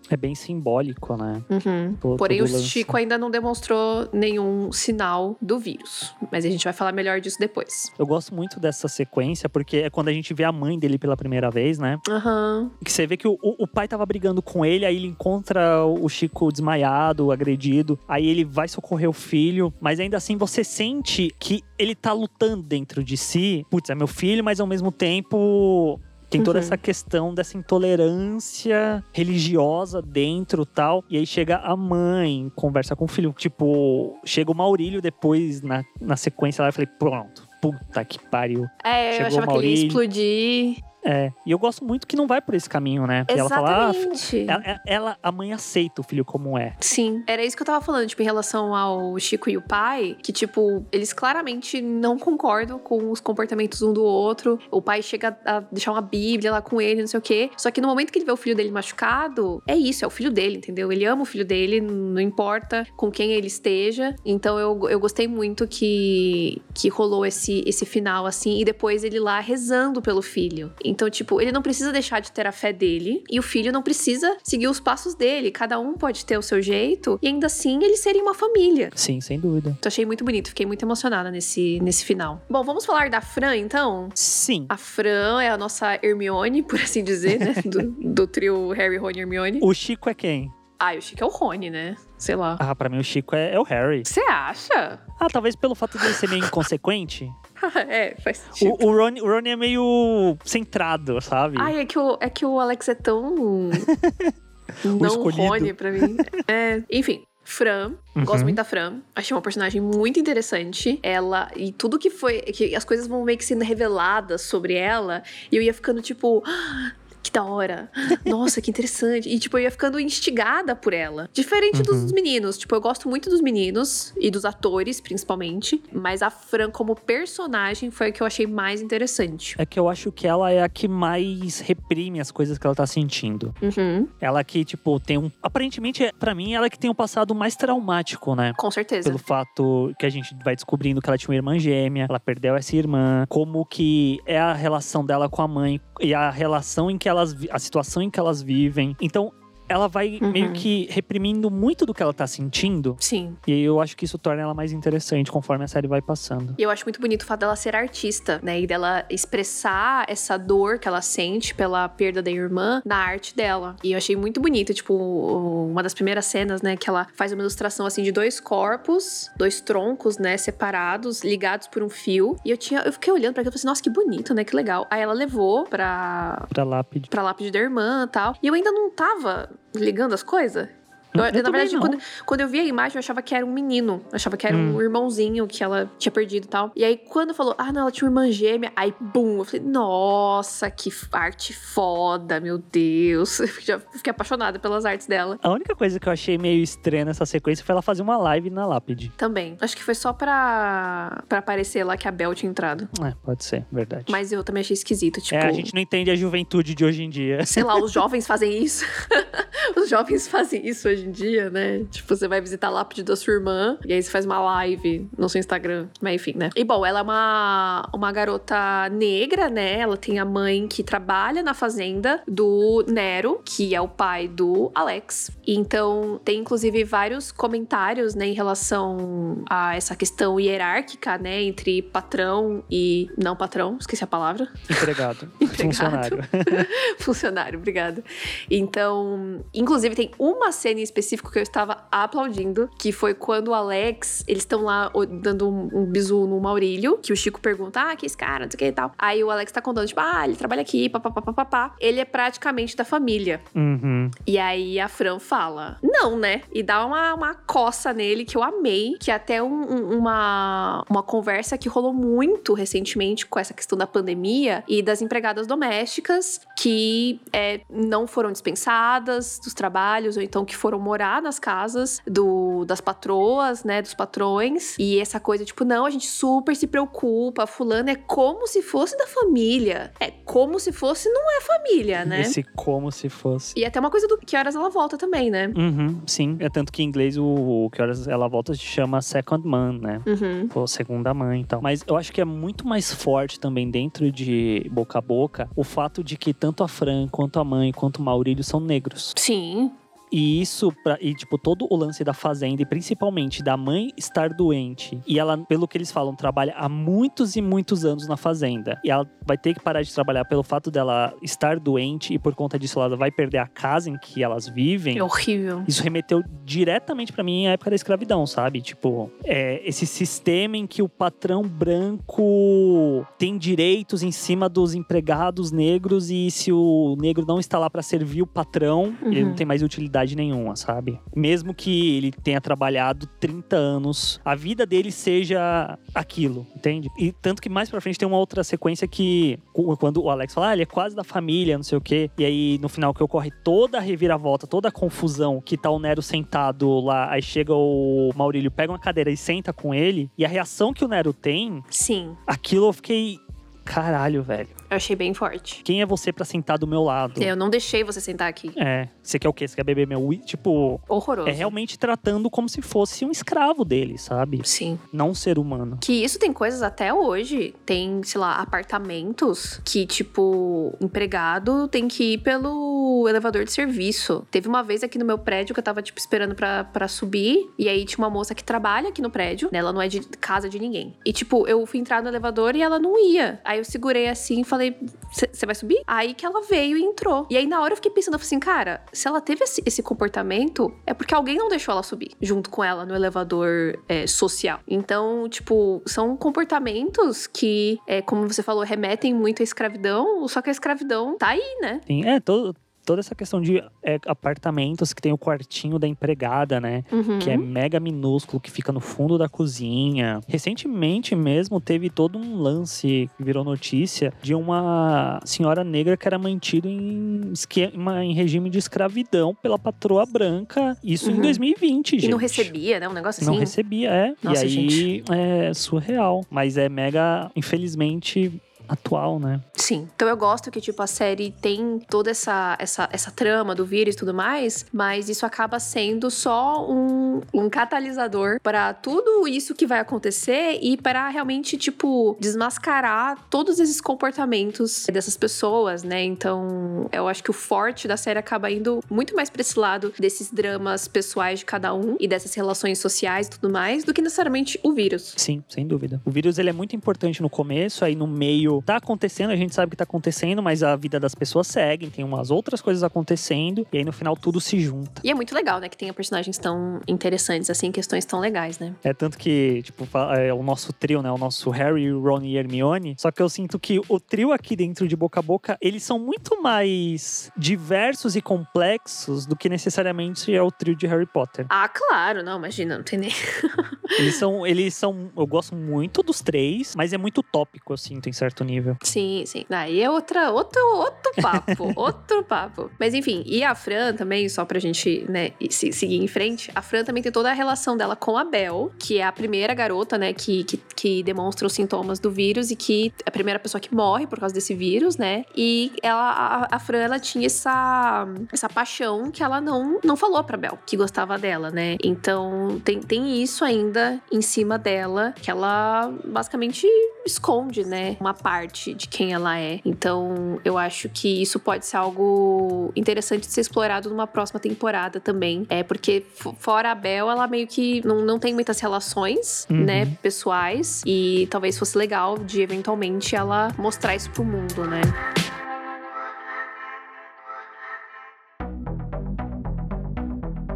Speaker 1: É bem simbólico, né?
Speaker 2: Uhum.
Speaker 1: Todo-
Speaker 2: Porém,
Speaker 1: todo
Speaker 2: o
Speaker 1: lance.
Speaker 2: Chico ainda não demonstrou nenhum sinal do vírus. Mas a gente vai falar melhor disso depois.
Speaker 1: Eu gosto muito dessa sequência, porque é quando a gente vê a mãe dele pela primeira vez, né?
Speaker 2: Aham.
Speaker 1: Que você vê que o, o- o pai tava brigando com ele, aí ele encontra o Chico desmaiado, agredido, aí ele vai socorrer o filho, mas ainda assim você sente que ele tá lutando dentro de si. Putz, é meu filho, mas ao mesmo tempo. Tem toda
Speaker 2: Uhum.
Speaker 1: essa questão dessa intolerância religiosa dentro tal. E aí chega a mãe, conversa com o filho. Tipo, chega o Maurílio depois na, na sequência lá. Eu falei, pronto, puta que pariu.
Speaker 2: É, eu
Speaker 1: Chegou
Speaker 2: achava
Speaker 1: o
Speaker 2: que ele ia
Speaker 1: Maurílio.
Speaker 2: explodir.
Speaker 1: É. E eu gosto muito que não vai por esse caminho, né? Porque ela fala, ah, ela, ela- a mãe aceita o filho como é.
Speaker 2: Sim, era isso que eu tava falando, tipo, em relação ao Chico e o pai, que, tipo, eles claramente não concordam com os comportamentos um do outro. O pai chega a deixar uma bíblia lá com ele, não sei o quê. Só que no momento que ele vê o filho dele machucado, é isso, é o filho dele, entendeu? Ele ama o filho dele, não importa com quem ele esteja. Então eu, eu gostei muito que, que rolou esse, esse final, assim, e depois ele lá rezando pelo filho. Então, tipo, ele não precisa deixar de ter a fé dele, e o filho não precisa seguir os passos dele. Cada um pode ter o seu jeito, e ainda assim eles serem uma família.
Speaker 1: Sim, sem dúvida.
Speaker 2: Então achei muito bonito, fiquei muito emocionada nesse, nesse final. Bom, vamos falar da Fran, então?
Speaker 1: Sim.
Speaker 2: A Fran é a nossa Hermione, por assim dizer, né? Do, do trio Harry, Rony e Hermione.
Speaker 1: O Chico é quem?
Speaker 2: Ah, o Chico é o Rony, né? Sei lá.
Speaker 1: Ah, pra mim o Chico é, é o Harry.
Speaker 2: Você acha?
Speaker 1: Ah, talvez pelo fato dele ser meio inconsequente.
Speaker 2: é, faz sentido.
Speaker 1: O, o, Ron, o Ron é meio centrado, sabe?
Speaker 2: Ai, é que, o, é que o Alex é tão. não
Speaker 1: escolhido.
Speaker 2: Rony pra mim. É, enfim. Fran, gosto
Speaker 1: Uhum.
Speaker 2: muito da Fran. Achei uma personagem muito interessante. Ela e tudo que foi. que as coisas vão meio que sendo reveladas sobre ela. E eu ia ficando tipo. "Ah, da hora. Nossa, que interessante. E, tipo, eu ia ficando instigada por ela. Diferente dos
Speaker 1: Uhum.
Speaker 2: meninos. Tipo, eu gosto muito dos meninos e dos atores, principalmente. Mas a Fran, como personagem, foi a que eu achei mais interessante.
Speaker 1: É que eu acho que ela é a que mais reprime as coisas que ela tá sentindo.
Speaker 2: Uhum,
Speaker 1: Ela que, tipo, tem um. Aparentemente, pra mim, ela que tem um passado mais traumático, né?
Speaker 2: com certeza.
Speaker 1: Pelo fato que a gente vai descobrindo que ela tinha uma irmã gêmea, ela perdeu essa irmã, como que é a relação dela com a mãe e a relação em que elas, a situação em que elas vivem. Então, ela vai
Speaker 2: Uhum.
Speaker 1: meio que reprimindo muito do que ela tá sentindo.
Speaker 2: Sim.
Speaker 1: E eu acho que isso torna ela mais interessante conforme a série vai passando.
Speaker 2: E eu acho muito bonito o fato dela ser artista, né? E dela expressar essa dor que ela sente pela perda da irmã na arte dela. E eu achei muito bonito, tipo, uma das primeiras cenas, né? Que ela faz uma ilustração, assim, de dois corpos, dois troncos, né? Separados, ligados por um fio. E eu tinha, eu fiquei olhando pra aquilo e falei assim, nossa, que bonito, né? Que legal. Aí ela levou pra,
Speaker 1: Pra lápide.
Speaker 2: pra lápide da irmã e tal. E eu ainda não tava ligando as coisas. Eu,
Speaker 1: Eu
Speaker 2: na verdade, quando, quando eu vi a imagem, eu achava que era um menino. Eu achava que era um
Speaker 1: Hum.
Speaker 2: irmãozinho que ela tinha perdido e tal. E aí, quando falou, ah, não, ela tinha uma irmã gêmea, aí, bum, eu falei, nossa, que arte foda, meu Deus. Eu já fiquei apaixonada pelas artes dela
Speaker 1: A única coisa que eu achei meio estranha nessa sequência foi ela fazer uma live na lápide.
Speaker 2: também. Acho que foi só pra, pra aparecer lá que a Bel tinha entrado.
Speaker 1: É, pode ser, verdade.
Speaker 2: Mas eu também achei esquisito, tipo.
Speaker 1: É, a gente não entende a juventude de hoje em dia.
Speaker 2: Sei lá, os jovens fazem isso. os jovens fazem isso hoje em dia, né? Tipo, você vai visitar a lápide da sua irmã e aí você faz uma live no seu Instagram. Mas enfim, né? E bom, ela é uma, uma garota negra, né? Ela tem a mãe que trabalha na fazenda do Nero, que é o pai do Alex. E então tem inclusive vários comentários, né, em relação a essa questão hierárquica, né, entre patrão e não patrão, esqueci a palavra.
Speaker 1: Empregado.
Speaker 2: Empregado.
Speaker 1: Funcionário.
Speaker 2: Funcionário, obrigada. Então, inclusive tem uma cena em específico que eu estava aplaudindo, que foi quando o Alex, eles estão lá dando um, um bisu no Maurílio, que o Chico pergunta, ah, que esse cara, não sei o que e tal. Aí o Alex tá contando, tipo, ah, ele trabalha aqui, papapá. Ele é praticamente da família.
Speaker 1: Uhum.
Speaker 2: E aí a Fran fala, não, né? E dá uma, uma coça nele que eu amei, que é até um- um- uma, uma conversa que rolou muito recentemente com essa questão da pandemia e das empregadas domésticas que é, não foram dispensadas dos trabalhos, ou então que foram morar nas casas do, das patroas, né? Dos patrões. E essa coisa, tipo, não, a gente super se preocupa, fulano é como se fosse da família. É como se fosse, não é família, né?
Speaker 1: Esse como se fosse.
Speaker 2: E até uma coisa do que horas ela volta também, né?
Speaker 1: Uhum, sim. É tanto que em inglês o, o que horas ela volta se chama second man, né?
Speaker 2: Uhum.
Speaker 1: Ou segunda mãe e tal. Mas eu acho que é muito mais forte também dentro de boca a boca o fato de que tanto a Fran, quanto a mãe, quanto o Maurílio são negros.
Speaker 2: Sim.
Speaker 1: E isso, pra, e tipo, todo o lance da fazenda, e principalmente da mãe estar doente, e ela, pelo que eles falam, trabalha há muitos e muitos anos na fazenda, e ela vai ter que parar de trabalhar pelo fato dela estar doente, e por conta disso ela vai perder a casa em que elas vivem.
Speaker 2: É horrível.
Speaker 1: Isso remeteu diretamente pra mim à época da escravidão, sabe? Tipo, é, esse sistema em que o patrão branco tem direitos em cima dos empregados negros e se o negro não está lá pra servir o patrão, ele
Speaker 2: Uhum.
Speaker 1: não tem mais utilidade nenhuma, sabe? Mesmo que ele tenha trabalhado 30 anos, a vida dele seja aquilo, entende? E tanto que mais pra frente tem uma outra sequência que quando o Alex fala, ah, ele é quase da família, não sei o quê. E aí no final que ocorre toda a reviravolta, toda a confusão, que tá o Nero sentado lá, aí chega o Maurílio, pega uma cadeira e senta com ele, e a reação que o Nero tem,
Speaker 2: Sim,
Speaker 1: aquilo eu fiquei caralho, velho.
Speaker 2: eu achei bem forte.
Speaker 1: Quem é você pra sentar do meu lado?
Speaker 2: Eu não deixei você sentar aqui.
Speaker 1: É, você quer o quê? Você quer beber meu Tipo,
Speaker 2: Horroroso.
Speaker 1: é realmente tratando como se fosse um escravo dele, sabe?
Speaker 2: Sim.
Speaker 1: Não um ser humano.
Speaker 2: Que isso tem coisas até hoje. Tem, sei lá, apartamentos que, tipo, empregado tem que ir pelo elevador de serviço. Teve uma vez aqui no meu prédio que eu tava, tipo, esperando pra, pra subir. E aí tinha uma moça que trabalha aqui no prédio, né? Ela não é de casa de ninguém. E, tipo, eu fui entrar no elevador e ela não ia. Aí eu segurei assim e falei: Você vai subir? Aí que ela veio e entrou. E aí na hora eu fiquei pensando eu falei assim, cara, se ela teve esse, esse comportamento, é porque alguém não deixou ela subir junto com ela no elevador é, social. Então, tipo, são comportamentos que, é, como você falou, remetem muito à escravidão, só que a escravidão tá aí, né?
Speaker 1: Sim, é, todo, toda essa questão de é, apartamentos que tem o quartinho da empregada, né?
Speaker 2: Uhum.
Speaker 1: Que é mega minúsculo, que fica no fundo da cozinha. Recentemente mesmo teve todo um lance que virou notícia de uma senhora negra que era mantida em esquema, em regime de escravidão pela patroa branca. Isso em
Speaker 2: Uhum.
Speaker 1: 2020, gente.
Speaker 2: E não recebia, né? Um negócio assim.
Speaker 1: Não recebia, é.
Speaker 2: Nossa,
Speaker 1: e aí é surreal. Mas é mega, infelizmente, atual, né?
Speaker 2: Sim. Então eu gosto que, tipo, a série tem toda essa, essa, essa trama do vírus e tudo mais, mas isso acaba sendo só um, um catalisador para tudo isso que vai acontecer e para realmente, tipo, desmascarar todos esses comportamentos dessas pessoas, né? Então, eu acho que o forte da série acaba indo muito mais pra esse lado desses dramas pessoais de cada um e dessas relações sociais e tudo mais, do que necessariamente o vírus.
Speaker 1: Sim, sem dúvida. O vírus ele é muito importante no começo, aí no meio tá acontecendo, a gente sabe que tá acontecendo, mas a vida das pessoas segue, tem umas outras coisas acontecendo, e aí no final tudo se junta.
Speaker 2: E é muito legal, né? Que tenha personagens tão interessantes, assim, questões tão legais, né?
Speaker 1: É tanto que, tipo, é o nosso trio, né? O nosso Harry, Ron e Hermione. Só que eu sinto que o trio aqui dentro de Boca a Boca, eles são muito mais diversos e complexos do que necessariamente é o trio de Harry Potter.
Speaker 2: Ah, claro, não, imagina, não tem nem.
Speaker 1: Eles são, eles são. Eu gosto muito dos três, mas é muito tópico, eu sinto, em certo nível.
Speaker 2: Sim, sim. Aí é outra, outro, outro papo, outro papo. Mas enfim, e a Fran também, só pra gente, né, se- seguir em frente, a Fran também tem toda a relação dela com a Belle, que é a primeira garota, né, que, que, que demonstra os sintomas do vírus e que é a primeira pessoa que morre por causa desse vírus, né? E ela, a, a Fran, ela tinha essa, essa paixão que ela não, não falou pra Belle, que gostava dela, né? Então tem, tem isso ainda em cima dela, que ela basicamente esconde, né, uma parte de quem ela é. Então, eu acho que isso pode ser algo interessante de ser explorado numa próxima temporada também. É porque fora a Bel, ela meio que não, não tem muitas relações,
Speaker 1: Uhum.
Speaker 2: né, pessoais e talvez fosse legal de eventualmente ela mostrar isso pro mundo, né?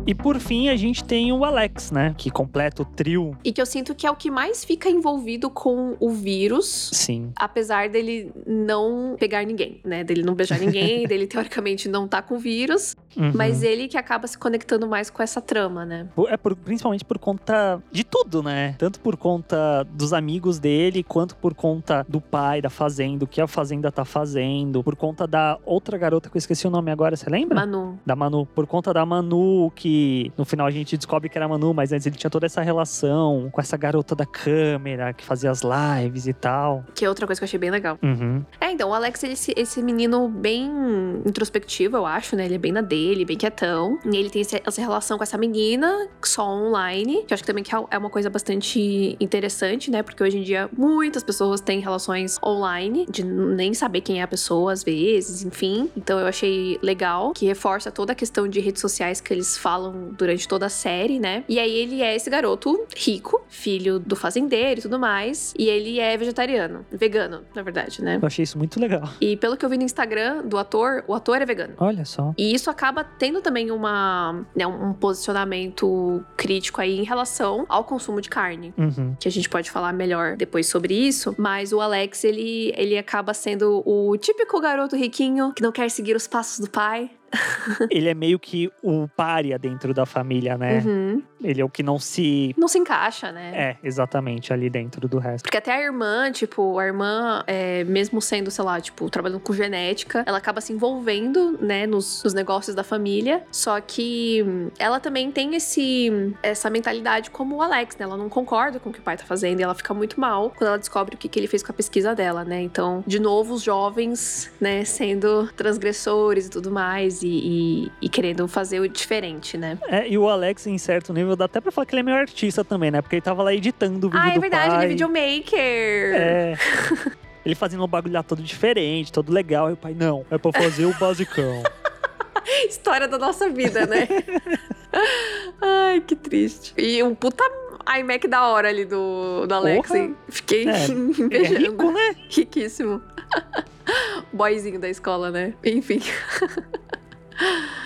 Speaker 1: E por fim, a gente tem o Alex, né? Que completa o trio.
Speaker 2: E que eu sinto que é o que mais fica envolvido com o vírus.
Speaker 1: Sim.
Speaker 2: Apesar dele não pegar ninguém, né? Dele não beijar ninguém, dele teoricamente não tá com vírus.
Speaker 1: Uhum.
Speaker 2: Mas ele que acaba se conectando mais com essa trama, né?
Speaker 1: É por- principalmente por conta de tudo, né? Tanto por conta dos amigos dele, quanto por conta do pai, da fazenda, o que a fazenda tá fazendo, por conta da outra garota que eu esqueci o nome agora, você lembra?
Speaker 2: Manu.
Speaker 1: Da Manu. Por conta da Manu, que no final a gente descobre que era a Manu, mas antes ele tinha toda essa relação com essa garota da câmera que fazia as lives e tal.
Speaker 2: Que é outra coisa que eu achei bem legal.
Speaker 1: Uhum.
Speaker 2: É, então, o Alex, ele, esse, esse menino bem introspectivo, eu acho, né? Ele é bem na dele, bem quietão. E ele tem essa relação com essa menina, só online. Que eu acho que também que é- é uma coisa bastante interessante, né? Porque hoje em dia muitas pessoas têm relações online, de nem saber quem é a pessoa, às vezes, enfim. Então eu achei legal, que reforça toda a questão de redes sociais que eles falam durante toda a série, né? E aí ele é esse garoto rico, filho do fazendeiro e tudo mais. E ele é vegetariano, vegano, na verdade, né?
Speaker 1: Eu achei isso muito legal.
Speaker 2: E pelo que eu vi no Instagram do ator, o ator é vegano.
Speaker 1: Olha só.
Speaker 2: E isso acaba tendo também uma, né, um posicionamento crítico aí em relação ao consumo de carne.
Speaker 1: Uhum.
Speaker 2: Que a gente pode falar melhor depois sobre isso. Mas o Alex, ele, ele acaba sendo o típico garoto riquinho que não quer seguir os passos do pai,
Speaker 1: ele é meio que o pária dentro da família, né?
Speaker 2: Uhum.
Speaker 1: Ele é o que não se.
Speaker 2: Não se encaixa, né?
Speaker 1: É, exatamente, ali dentro do resto.
Speaker 2: Porque até a irmã, tipo, a irmã, é, mesmo sendo, sei lá, tipo, trabalhando com genética, ela acaba se envolvendo, né, nos, nos negócios da família. Só que hum, ela também tem esse, essa mentalidade como o Alex, né? Ela não concorda com o que o pai tá fazendo e ela fica muito mal quando ela descobre o que, que ele fez com a pesquisa dela, né? Então, de novo, os jovens, né, sendo transgressores e tudo mais e, e, e querendo fazer o diferente, né?
Speaker 1: É, e o Alex, em certo nível, dá até pra falar que ele é meio artista também, né? Porque ele tava lá editando o vídeo
Speaker 2: Ah, é
Speaker 1: do
Speaker 2: verdade,
Speaker 1: pai.
Speaker 2: ele é videomaker.
Speaker 1: É. Ele fazendo um bagulho lá todo diferente, todo legal. E o pai, não, é pra fazer o basicão.
Speaker 2: História da nossa vida, né? Ai, que triste. E um puta iMac da hora ali do, do Alex? Fiquei
Speaker 1: É, Ele é
Speaker 2: invejando.
Speaker 1: rico, né?
Speaker 2: Riquíssimo. Boyzinho da escola, né? Enfim.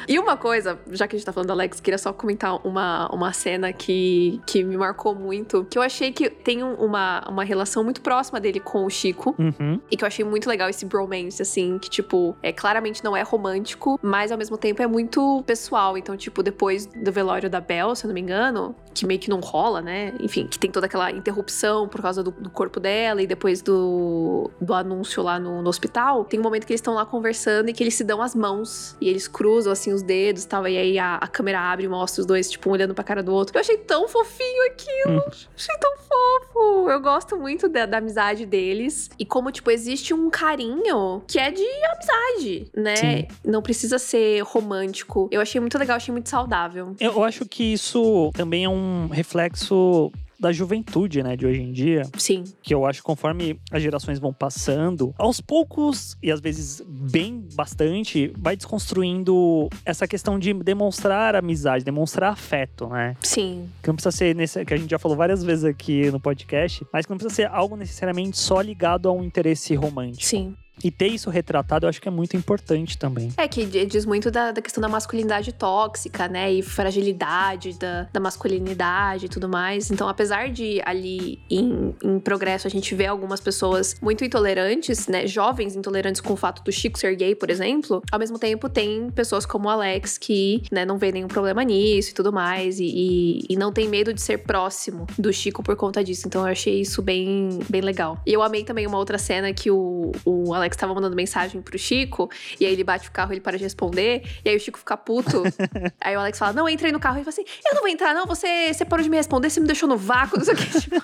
Speaker 2: E uma coisa, já que a gente tá falando do Alex, queria só comentar uma, uma cena que, que me marcou muito. Que eu achei que tem um- uma, uma relação muito próxima dele com o Chico.
Speaker 1: Uhum.
Speaker 2: E que eu achei muito legal esse bromance, assim, que, tipo, é claramente não é romântico, mas ao mesmo tempo é muito pessoal. Então, tipo, depois do velório da Belle, se eu não me engano, que meio que não rola, né? Enfim, que tem toda aquela interrupção por causa do, do corpo dela e depois do, do anúncio lá no, no hospital, tem um momento que eles estão lá conversando e que eles se dão as mãos e eles cruzam, assim, os dedos e tal. E aí a, a câmera abre e mostra os dois, tipo, um olhando pra cara do outro. Eu achei tão fofinho aquilo.
Speaker 1: Hum.
Speaker 2: Achei tão fofo. Eu gosto muito da, da amizade deles. E como, tipo, existe um carinho que é de amizade, né?
Speaker 1: Sim.
Speaker 2: Não precisa ser romântico. Eu achei muito legal, achei muito saudável.
Speaker 1: Eu acho que isso também é um reflexo da juventude, né, de hoje em dia,
Speaker 2: Sim.
Speaker 1: que eu acho que conforme as gerações vão passando, aos poucos e às vezes bem bastante, vai desconstruindo essa questão de demonstrar amizade, demonstrar afeto, né?
Speaker 2: Sim.
Speaker 1: Que não precisa ser nesse, que a gente já falou várias vezes aqui no podcast, mas que não precisa ser algo necessariamente só ligado a um interesse romântico.
Speaker 2: Sim.
Speaker 1: E ter isso retratado, eu acho que é muito importante também.
Speaker 2: É que di- diz muito da, da questão da masculinidade tóxica, né? E fragilidade da, da masculinidade e tudo mais. Então, apesar de ali em, em progresso a gente ver algumas pessoas muito intolerantes, né? Jovens intolerantes com o fato do Chico ser gay, por exemplo, ao mesmo tempo tem pessoas como o Alex que né, não vê nenhum problema nisso e tudo mais. E, e, e não tem medo de ser próximo do Chico por conta disso. Então, eu achei isso bem, bem legal. E eu amei também uma outra cena que o, o Alex tava mandando mensagem pro Chico. E aí ele bate o carro, ele para de responder. E aí o Chico fica puto. aí o Alex fala: Não, entra aí no carro. E ele fala assim: Eu não vou entrar, não. Você, você parou de me responder, você me deixou no vácuo, não sei o que. Tipo,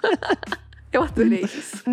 Speaker 2: Eu adorei isso.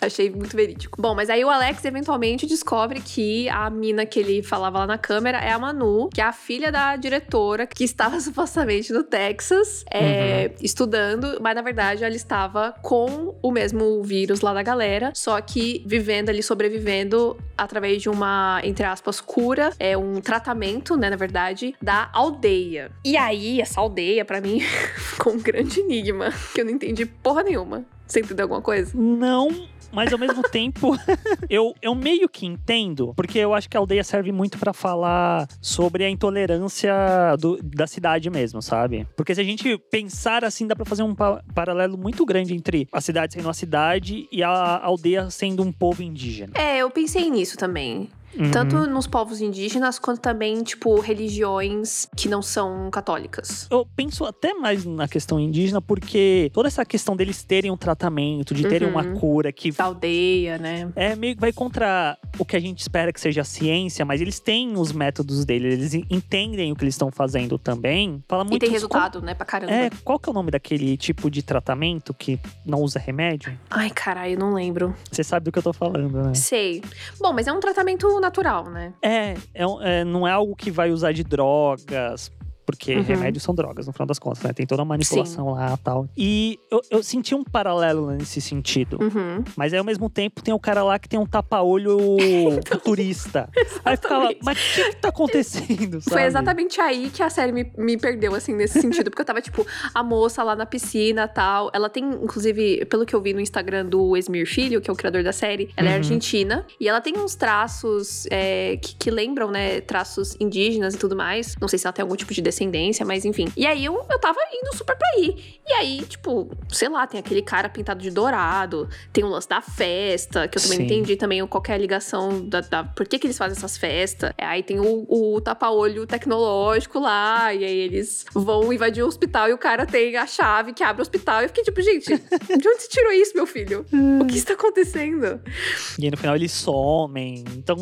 Speaker 2: Achei muito verídico. Bom, mas aí o Alex eventualmente descobre que a mina que ele falava lá na câmera é a Manu, que é a filha da diretora, que estava supostamente no Texas, é, estudando, mas na verdade ela estava com o mesmo vírus lá da galera, só que vivendo ali, sobrevivendo através de uma, entre aspas, cura, é um tratamento, né, na verdade, da aldeia. E aí, essa aldeia, pra mim, ficou um grande enigma, que eu não entendi porra nenhuma. Você entendeu alguma coisa?
Speaker 1: Não, mas ao mesmo tempo, eu, eu meio que entendo, porque eu acho que a aldeia serve muito pra falar sobre a intolerância do- da cidade mesmo, sabe? Porque se a gente pensar assim, dá pra fazer um pa- paralelo muito grande entre a cidade sendo uma cidade e a aldeia sendo um povo indígena.
Speaker 2: É, eu pensei nisso também.
Speaker 1: Uhum.
Speaker 2: Tanto nos povos indígenas, quanto também, tipo, religiões que não são católicas.
Speaker 1: Eu penso até mais na questão indígena, porque toda essa questão deles terem um tratamento, de terem
Speaker 2: Uhum.
Speaker 1: uma cura que
Speaker 2: Da aldeia, né?
Speaker 1: É meio que vai contra o que a gente espera que seja a ciência, mas eles têm os métodos deles, eles en- entendem o que eles estão fazendo também. Fala muito
Speaker 2: e tem
Speaker 1: qual-
Speaker 2: resultado, né, pra caramba.
Speaker 1: É, qual que é o nome daquele tipo de tratamento que não usa remédio?
Speaker 2: Ai, caralho, não lembro.
Speaker 1: Você sabe do que eu tô falando, né?
Speaker 2: Sei. Bom, mas é um tratamento natural, né?
Speaker 1: É, é, é, não é algo que vai usar de drogas. Porque
Speaker 2: Uhum.
Speaker 1: remédios são drogas, no final das contas, né? Tem toda a manipulação lá e tal. E eu, eu senti um paralelo nesse sentido.
Speaker 2: Uhum.
Speaker 1: Mas aí, ao mesmo tempo, tem o cara lá que tem um tapa-olho futurista. Aí ficava, mas o que, que tá acontecendo, sabe?
Speaker 2: Foi exatamente aí que a série me, me perdeu, assim, nesse sentido. Porque eu tava, tipo, a moça lá na piscina tal. Ela tem, inclusive, pelo que eu vi no Instagram do Esmir Filho, que é o criador da série, ela é
Speaker 1: Uhum.
Speaker 2: argentina. E ela tem uns traços é, que, que lembram, né, traços indígenas e tudo mais. Não sei se ela tem algum tipo de descendência, mas enfim. E aí eu, eu tava indo super pra ir. E aí, tipo, sei lá, tem aquele cara pintado de dourado, tem o lance da festa, que eu também
Speaker 1: Sim.
Speaker 2: entendi também qual é a ligação da. da por que, que eles fazem essas festas. É, Aí tem o, o tapa-olho tecnológico lá, e aí eles vão invadir o hospital e o cara tem a chave que abre o hospital. E eu fiquei tipo, gente, de onde você tirou isso, meu filho? O que está acontecendo?
Speaker 1: E aí no final eles somem. Então.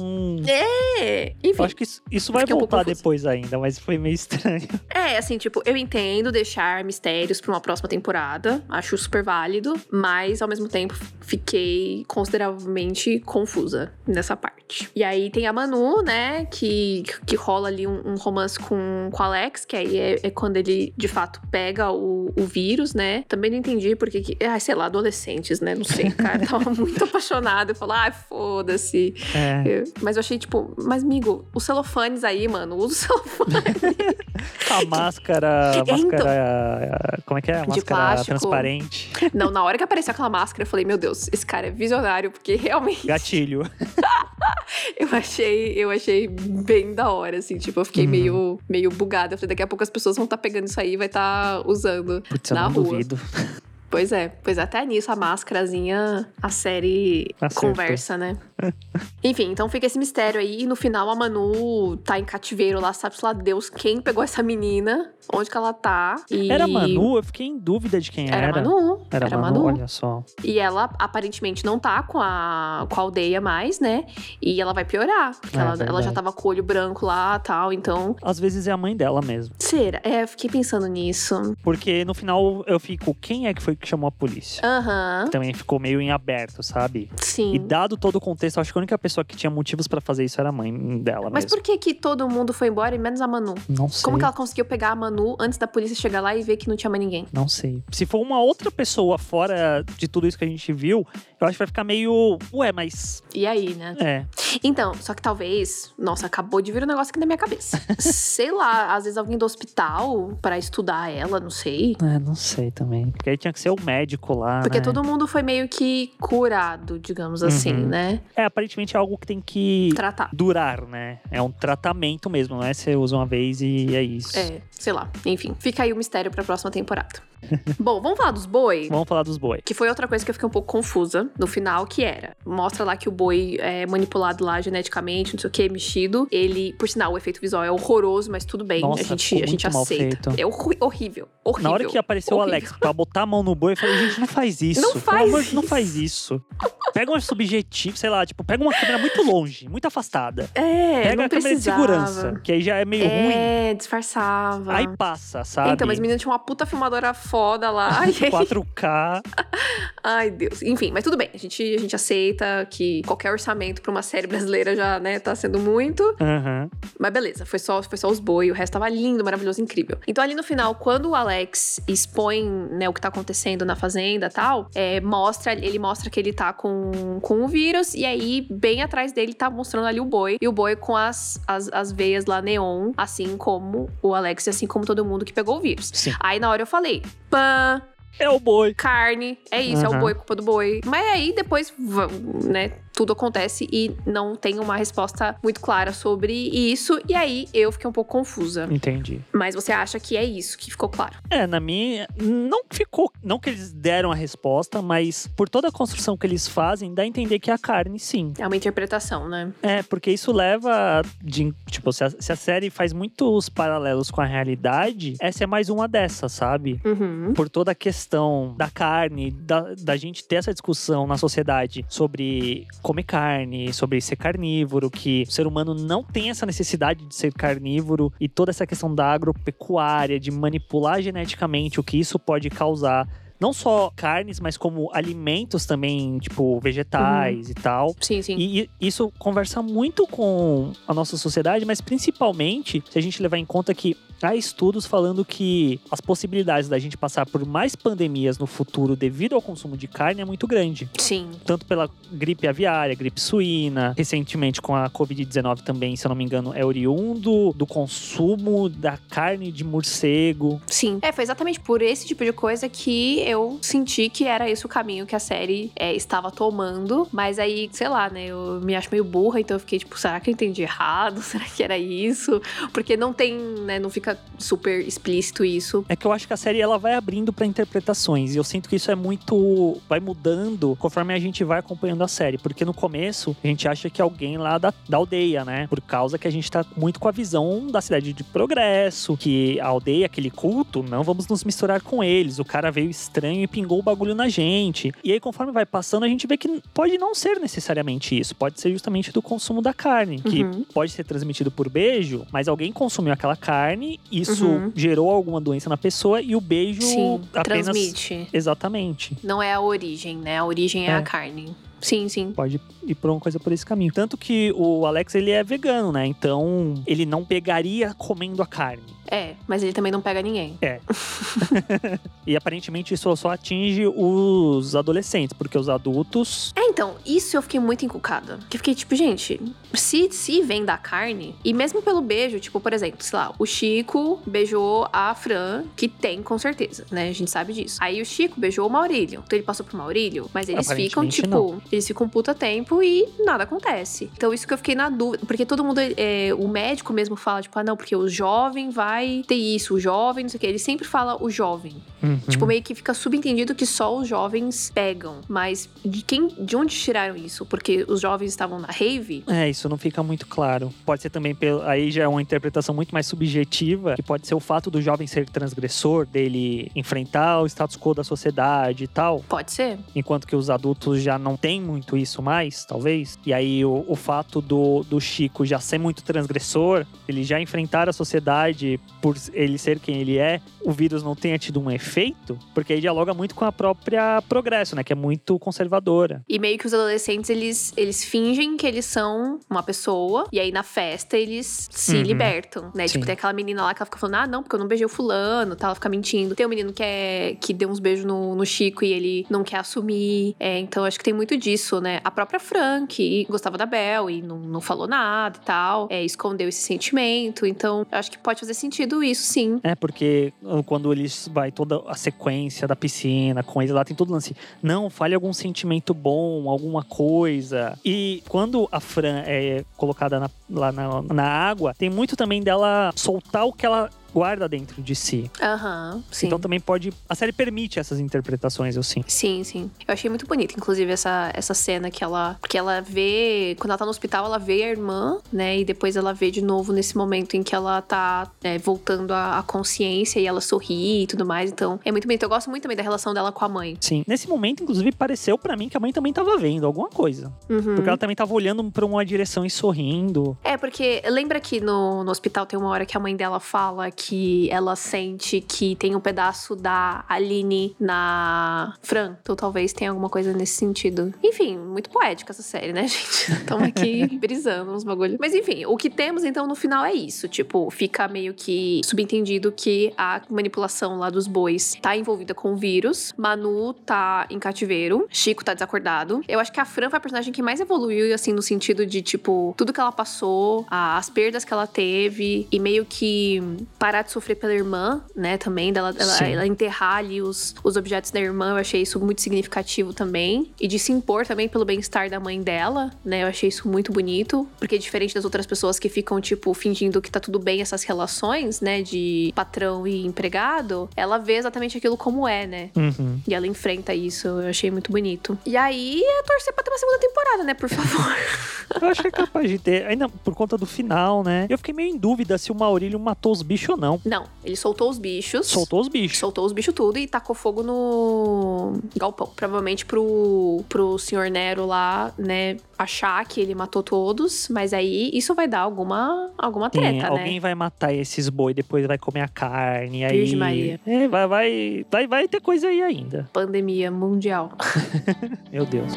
Speaker 2: É, enfim.
Speaker 1: Eu acho que isso, isso vai
Speaker 2: um
Speaker 1: voltar
Speaker 2: confusa.
Speaker 1: depois ainda, mas foi meio estranho.
Speaker 2: É, assim, tipo, eu entendo deixar mistérios pra uma próxima temporada. Acho super válido. Mas, ao mesmo tempo, fiquei consideravelmente confusa nessa parte. E aí tem a Manu, né? Que, que rola ali um, um romance com, com o Alex. Que aí é, é quando ele, de fato, pega o, o vírus, né? Também não entendi porque que... Ai, sei lá, adolescentes, né? Não sei, cara. Tava muito apaixonado. Eu falei, ai, foda-se.
Speaker 1: É.
Speaker 2: Eu- Mas eu achei, tipo... Mas, amigo, os celofanes aí, mano. Usa o celofane.
Speaker 1: A máscara. A
Speaker 2: Então.
Speaker 1: máscara. Como é que é? A máscara
Speaker 2: plástico.
Speaker 1: transparente.
Speaker 2: Não, na hora que apareceu aquela máscara, eu falei, meu Deus, esse cara é visionário, porque realmente
Speaker 1: Gatilho.
Speaker 2: eu achei, eu achei bem da hora, assim, tipo, eu fiquei
Speaker 1: Uhum.
Speaker 2: meio, meio bugada. Eu falei, daqui a pouco as pessoas vão estar pegando isso aí e vai estar usando
Speaker 1: Putz, eu
Speaker 2: na
Speaker 1: não
Speaker 2: rua.
Speaker 1: duvido.
Speaker 2: Pois é, pois até nisso a máscarazinha, a série
Speaker 1: Acertou.
Speaker 2: conversa, né? Enfim, então fica esse mistério aí. E no final a Manu tá em cativeiro lá, sabe-se lá Deus quem pegou essa menina, onde que ela tá. E...
Speaker 1: Era Manu? Eu fiquei em dúvida de quem era.
Speaker 2: Era Manu.
Speaker 1: Era, Manu, olha só.
Speaker 2: E ela aparentemente não tá com a, com a aldeia mais, né? E ela vai piorar. Porque
Speaker 1: É,
Speaker 2: ela, ela já tava com o olho branco lá tal. Então.
Speaker 1: Às vezes é a mãe dela mesmo.
Speaker 2: Será? É, eu fiquei pensando nisso.
Speaker 1: Porque no final eu fico, quem é que foi que chamou a polícia?
Speaker 2: Aham.
Speaker 1: Também ficou meio em aberto, sabe? E
Speaker 2: Sim.
Speaker 1: dado todo o contexto, acho que a única pessoa que tinha motivos pra fazer isso era a mãe dela
Speaker 2: Mas
Speaker 1: mesmo.
Speaker 2: por que que todo mundo foi embora e menos a Manu?
Speaker 1: Não sei.
Speaker 2: Como que ela conseguiu pegar a Manu antes da polícia chegar lá e ver que não tinha mais ninguém?
Speaker 1: Não sei. Se for uma outra pessoa fora de tudo isso que a gente viu, eu acho que vai ficar meio. Ué, mas.
Speaker 2: E aí, né?
Speaker 1: É.
Speaker 2: Então, só que talvez. Nossa, acabou de vir um negócio aqui na minha cabeça. Sei lá, às vezes alguém do hospital pra estudar ela, não sei.
Speaker 1: É, não sei também. Porque aí tinha que ser o médico lá.
Speaker 2: Porque
Speaker 1: né?
Speaker 2: todo mundo foi meio que curado, digamos assim,
Speaker 1: Uhum.
Speaker 2: né?
Speaker 1: É, aparentemente é algo que tem que
Speaker 2: Tratar.
Speaker 1: durar, né? É um tratamento mesmo, não é você usa uma vez e é isso.
Speaker 2: É, sei lá. Enfim, fica aí o mistério pra próxima temporada. Bom, vamos falar dos boi?
Speaker 1: Vamos falar dos boi.
Speaker 2: Que foi outra coisa que eu fiquei um pouco confusa no final, que era. Mostra lá que o boi é manipulado lá geneticamente, não sei o que, mexido. Ele, por sinal, o efeito visual é horroroso, mas tudo bem.
Speaker 1: Nossa,
Speaker 2: a gente, a gente aceita.
Speaker 1: feito.
Speaker 2: É horrível. Horrível.
Speaker 1: Na hora que apareceu
Speaker 2: horrível.
Speaker 1: o Alex pra botar a mão no boi, eu falei, gente, não faz isso.
Speaker 2: Não faz
Speaker 1: amor de- Não
Speaker 2: isso.
Speaker 1: faz isso. Pega um subjetivo, sei lá, tipo, pega uma câmera muito longe, muito afastada.
Speaker 2: É,
Speaker 1: Pega a câmera de segurança, que aí já é meio ruim.
Speaker 2: É, disfarçava.
Speaker 1: Aí passa, sabe?
Speaker 2: Então, mas o menino tinha uma puta filmadora foda lá. e aí-
Speaker 1: 4K.
Speaker 2: Ai, Deus. Enfim, mas tudo bem. A gente, a gente aceita que qualquer orçamento pra uma série brasileira já, né, tá sendo muito.
Speaker 1: Aham.
Speaker 2: Mas beleza, foi só, foi só os boi, o resto tava lindo, maravilhoso, incrível. Então ali no final, quando o Alex expõe, né, o que tá acontecendo na fazenda e tal, é, mostra, ele mostra que ele tá com, com o vírus, e aí, bem atrás dele, tá mostrando ali o boi, e o boi com as, as, as veias lá neon, assim como o Alex, assim como todo mundo que pegou o vírus.
Speaker 1: Sim.
Speaker 2: Aí na hora eu falei, pã,
Speaker 1: É o boi.
Speaker 2: carne, é isso, é o boi, culpa do boi. Mas aí depois, né, tudo acontece e não tem uma resposta muito clara sobre isso. E aí eu fiquei um pouco confusa.
Speaker 1: Entendi.
Speaker 2: Mas você acha que é isso que ficou claro?
Speaker 1: É, na minha. Não ficou. Não que eles deram a resposta, mas por toda a construção que eles fazem, dá a entender que é a carne, sim.
Speaker 2: É uma interpretação, né?
Speaker 1: É, porque isso leva. De, tipo, se a, se a série faz muitos paralelos com a realidade, essa é mais uma dessas, sabe?
Speaker 2: Uhum.
Speaker 1: Por toda a questão da carne, da, da gente ter essa discussão na sociedade sobre comer carne, sobre ser carnívoro, que o ser humano não tem essa necessidade de ser carnívoro e toda essa questão da agropecuária, de manipular geneticamente o que isso pode causar. Não só carnes, mas como alimentos também, tipo vegetais e tal.
Speaker 2: Sim, sim.
Speaker 1: E isso conversa muito com a nossa sociedade, mas principalmente se a gente levar em conta que há estudos falando que as possibilidades da gente passar por mais pandemias no futuro devido ao consumo de carne é muito grande.
Speaker 2: Sim.
Speaker 1: Tanto pela gripe aviária, gripe suína, recentemente com a Covid-19 também, se eu não me engano, é oriundo do consumo da carne de morcego.
Speaker 2: Sim. É, foi exatamente por esse tipo de coisa que eu senti que era esse o caminho que a série é, estava tomando. Mas aí, sei lá, né? Eu me acho meio burra, então eu fiquei tipo, será que eu entendi errado? Será que era isso? Porque não tem, né? Não fica fica super explícito isso.
Speaker 1: É que eu acho que a série ela vai abrindo para interpretações e eu sinto que isso é muito vai mudando conforme a gente vai acompanhando a série, porque no começo a gente acha que é alguém lá da, da aldeia, né? Por causa que a gente tá muito com a visão da cidade de progresso, que a aldeia, aquele culto, não vamos nos misturar com eles. O cara veio estranho e pingou o bagulho na gente. E aí conforme vai passando, a gente vê que pode não ser necessariamente isso, pode ser justamente do consumo da carne, que
Speaker 2: Uhum.
Speaker 1: pode ser transmitido por beijo, mas alguém consumiu aquela carne, isso
Speaker 2: Uhum.
Speaker 1: gerou alguma doença na pessoa e o beijo
Speaker 2: Sim,
Speaker 1: apenas
Speaker 2: transmite.
Speaker 1: Exatamente.
Speaker 2: Não é a origem, né? A origem é,
Speaker 1: É.
Speaker 2: a carne. Sim, sim.
Speaker 1: Pode ir por uma coisa por esse caminho. Tanto que o Alex, ele é vegano, né? Então, ele não pegaria comendo a carne.
Speaker 2: É, mas ele também não pega ninguém.
Speaker 1: E aparentemente isso só atinge os adolescentes, porque os adultos.
Speaker 2: É, então, isso eu fiquei muito encucada. Que fiquei tipo, gente, se, se vem da carne, e mesmo pelo beijo, tipo, por exemplo, sei lá, o Chico beijou a Fran, que tem com certeza, né? A gente sabe disso. Aí o Chico beijou o Maurílio. Então ele passou pro Maurílio, mas eles ficam, tipo,
Speaker 1: não.
Speaker 2: Eles ficam puta tempo e nada acontece. Então isso que eu fiquei na dúvida, porque todo mundo, é, o médico mesmo fala, tipo, ah, não, porque o jovem vai ter isso, o jovem, não sei o que. Ele sempre fala o jovem.
Speaker 1: Uhum.
Speaker 2: Tipo, meio que fica subentendido que só os jovens pegam. Mas de quem, de onde tiraram isso? Porque os jovens estavam na rave?
Speaker 1: É, isso não fica muito claro. Pode ser também, pelo, aí já é uma interpretação muito mais subjetiva, que pode ser o fato do jovem ser transgressor, dele enfrentar o status quo da sociedade e tal,
Speaker 2: Pode ser.
Speaker 1: enquanto que os adultos já não têm muito isso mais, talvez. E aí o, o fato do, do Chico já ser muito transgressor, ele já enfrentar a sociedade por ele ser quem ele é, o vírus não tenha tido um efeito, porque aí dialoga muito com a própria Progresso, né, que é muito conservadora.
Speaker 2: E meio que os adolescentes, eles, eles fingem que eles são uma pessoa. E aí na festa eles se
Speaker 1: Uhum.
Speaker 2: libertam, né?
Speaker 1: Sim.
Speaker 2: Tipo, tem aquela menina lá que ela fica falando, ah, não, porque eu não beijei o fulano, tá? Ela fica mentindo. Tem um menino que, é, que deu uns beijos no, no Chico e ele não quer assumir. É, então acho que tem muito disso, né? A própria Fran, que gostava da Bel e não, não falou nada e tal. É, escondeu esse sentimento. Então acho que pode fazer sentido isso, sim.
Speaker 1: É, porque quando eles vai toda a sequência da piscina com ele lá, tem todo o lance. Não, fale algum sentimento bom, alguma coisa. E quando a Fran é colocada na- lá na, na água, tem muito também dela soltar o que ela guarda dentro de si.
Speaker 2: Aham, sim.
Speaker 1: Então também pode. A série permite essas interpretações, eu sinto.
Speaker 2: Sim, sim. Eu achei muito bonito, inclusive, essa, essa cena que ela. Porque ela vê. Quando ela tá no hospital, ela vê a irmã, né? E depois ela vê de novo nesse momento em que ela tá é, voltando à consciência e ela sorri e tudo mais. Então, é muito bonito. Eu gosto muito também da relação dela com a mãe.
Speaker 1: Sim. Nesse momento, inclusive, pareceu pra mim que a mãe também tava vendo alguma coisa.
Speaker 2: Uhum.
Speaker 1: Porque ela também tava olhando pra uma direção e sorrindo.
Speaker 2: É, porque lembra que no, no hospital tem uma hora que a mãe dela fala que ela sente que tem um pedaço da Aline na Fran. Então talvez tenha alguma coisa nesse sentido. Enfim, muito poética essa série, né, gente? Estamos aqui brisando uns bagulhos. Mas enfim, o que temos então no final é isso. Tipo, fica meio que subentendido que a manipulação lá dos bois tá envolvida com o vírus. Manu tá em cativeiro. Chico tá desacordado. Eu acho que a Fran foi a personagem que mais evoluiu, assim, no sentido de, tipo, tudo que ela passou, a- as perdas que ela teve e meio que parar de sofrer pela irmã, né, também, dela, ela, ela enterrar ali os, os objetos da irmã, eu achei isso muito significativo também. E de se impor também pelo bem-estar da mãe dela, né, eu achei isso muito bonito. Porque diferente das outras pessoas que ficam, tipo, fingindo que tá tudo bem essas relações, né, de patrão e empregado, ela vê exatamente aquilo como é, né.
Speaker 1: Uhum.
Speaker 2: E ela enfrenta isso, eu achei muito bonito. E aí, é torcer pra ter uma segunda temporada, né, por favor.
Speaker 1: Eu acho que é capaz de ter, ainda por conta do final, né? Eu fiquei meio em dúvida se o Maurílio matou os bichos ou não.
Speaker 2: Não, ele soltou os bichos.
Speaker 1: Soltou os bichos.
Speaker 2: Soltou os bichos tudo e tacou fogo no galpão. Provavelmente pro, pro senhor Nero lá, né, achar que ele matou todos. Mas aí isso vai dar alguma, alguma
Speaker 1: Sim,
Speaker 2: treta,
Speaker 1: alguém
Speaker 2: né?
Speaker 1: vai matar esses boi, depois vai comer a carne. Aí...
Speaker 2: Virgem Maria.
Speaker 1: É, vai, vai, vai, vai ter coisa aí ainda.
Speaker 2: Pandemia mundial.
Speaker 1: Meu Deus.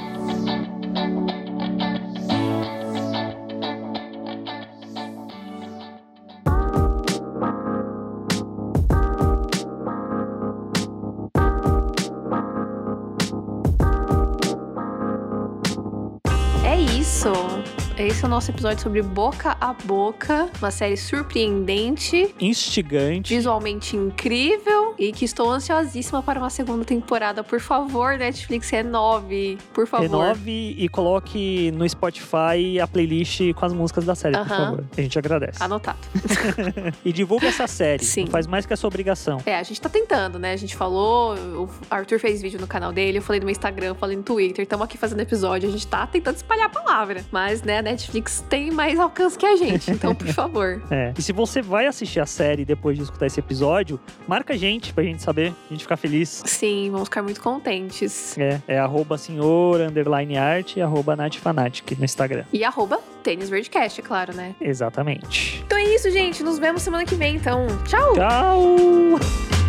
Speaker 2: Esse é o nosso episódio sobre Boca a Boca, uma série surpreendente,
Speaker 1: Instigante.
Speaker 2: visualmente incrível e que estou ansiosíssima para uma segunda temporada. Por favor, Netflix, renove, por favor.
Speaker 1: Renove e coloque no Spotify a playlist com as músicas da série, por
Speaker 2: Aham.
Speaker 1: favor. A gente agradece.
Speaker 2: Anotado.
Speaker 1: E divulga essa série.
Speaker 2: Sim.
Speaker 1: Faz mais que a sua obrigação.
Speaker 2: É, a gente tá tentando, né? A gente falou, o Arthur fez vídeo no canal dele, eu falei no meu Instagram, falei no Twitter, estamos aqui fazendo episódio, a gente tá tentando espalhar a palavra. Mas, né, a Netflix tem mais alcance que a gente, então, por favor.
Speaker 1: É. E se você vai assistir a série depois de escutar esse episódio, marca a gente pra gente saber, a gente ficar feliz.
Speaker 2: Sim, vamos ficar muito contentes.
Speaker 1: É, é arroba senhor, underline art, e arroba natfanatic no Instagram.
Speaker 2: E arroba Tênis Verdcast, é claro, né?
Speaker 1: Exatamente.
Speaker 2: Então é isso, gente. Nos vemos semana que vem, então. Tchau!
Speaker 1: Tchau!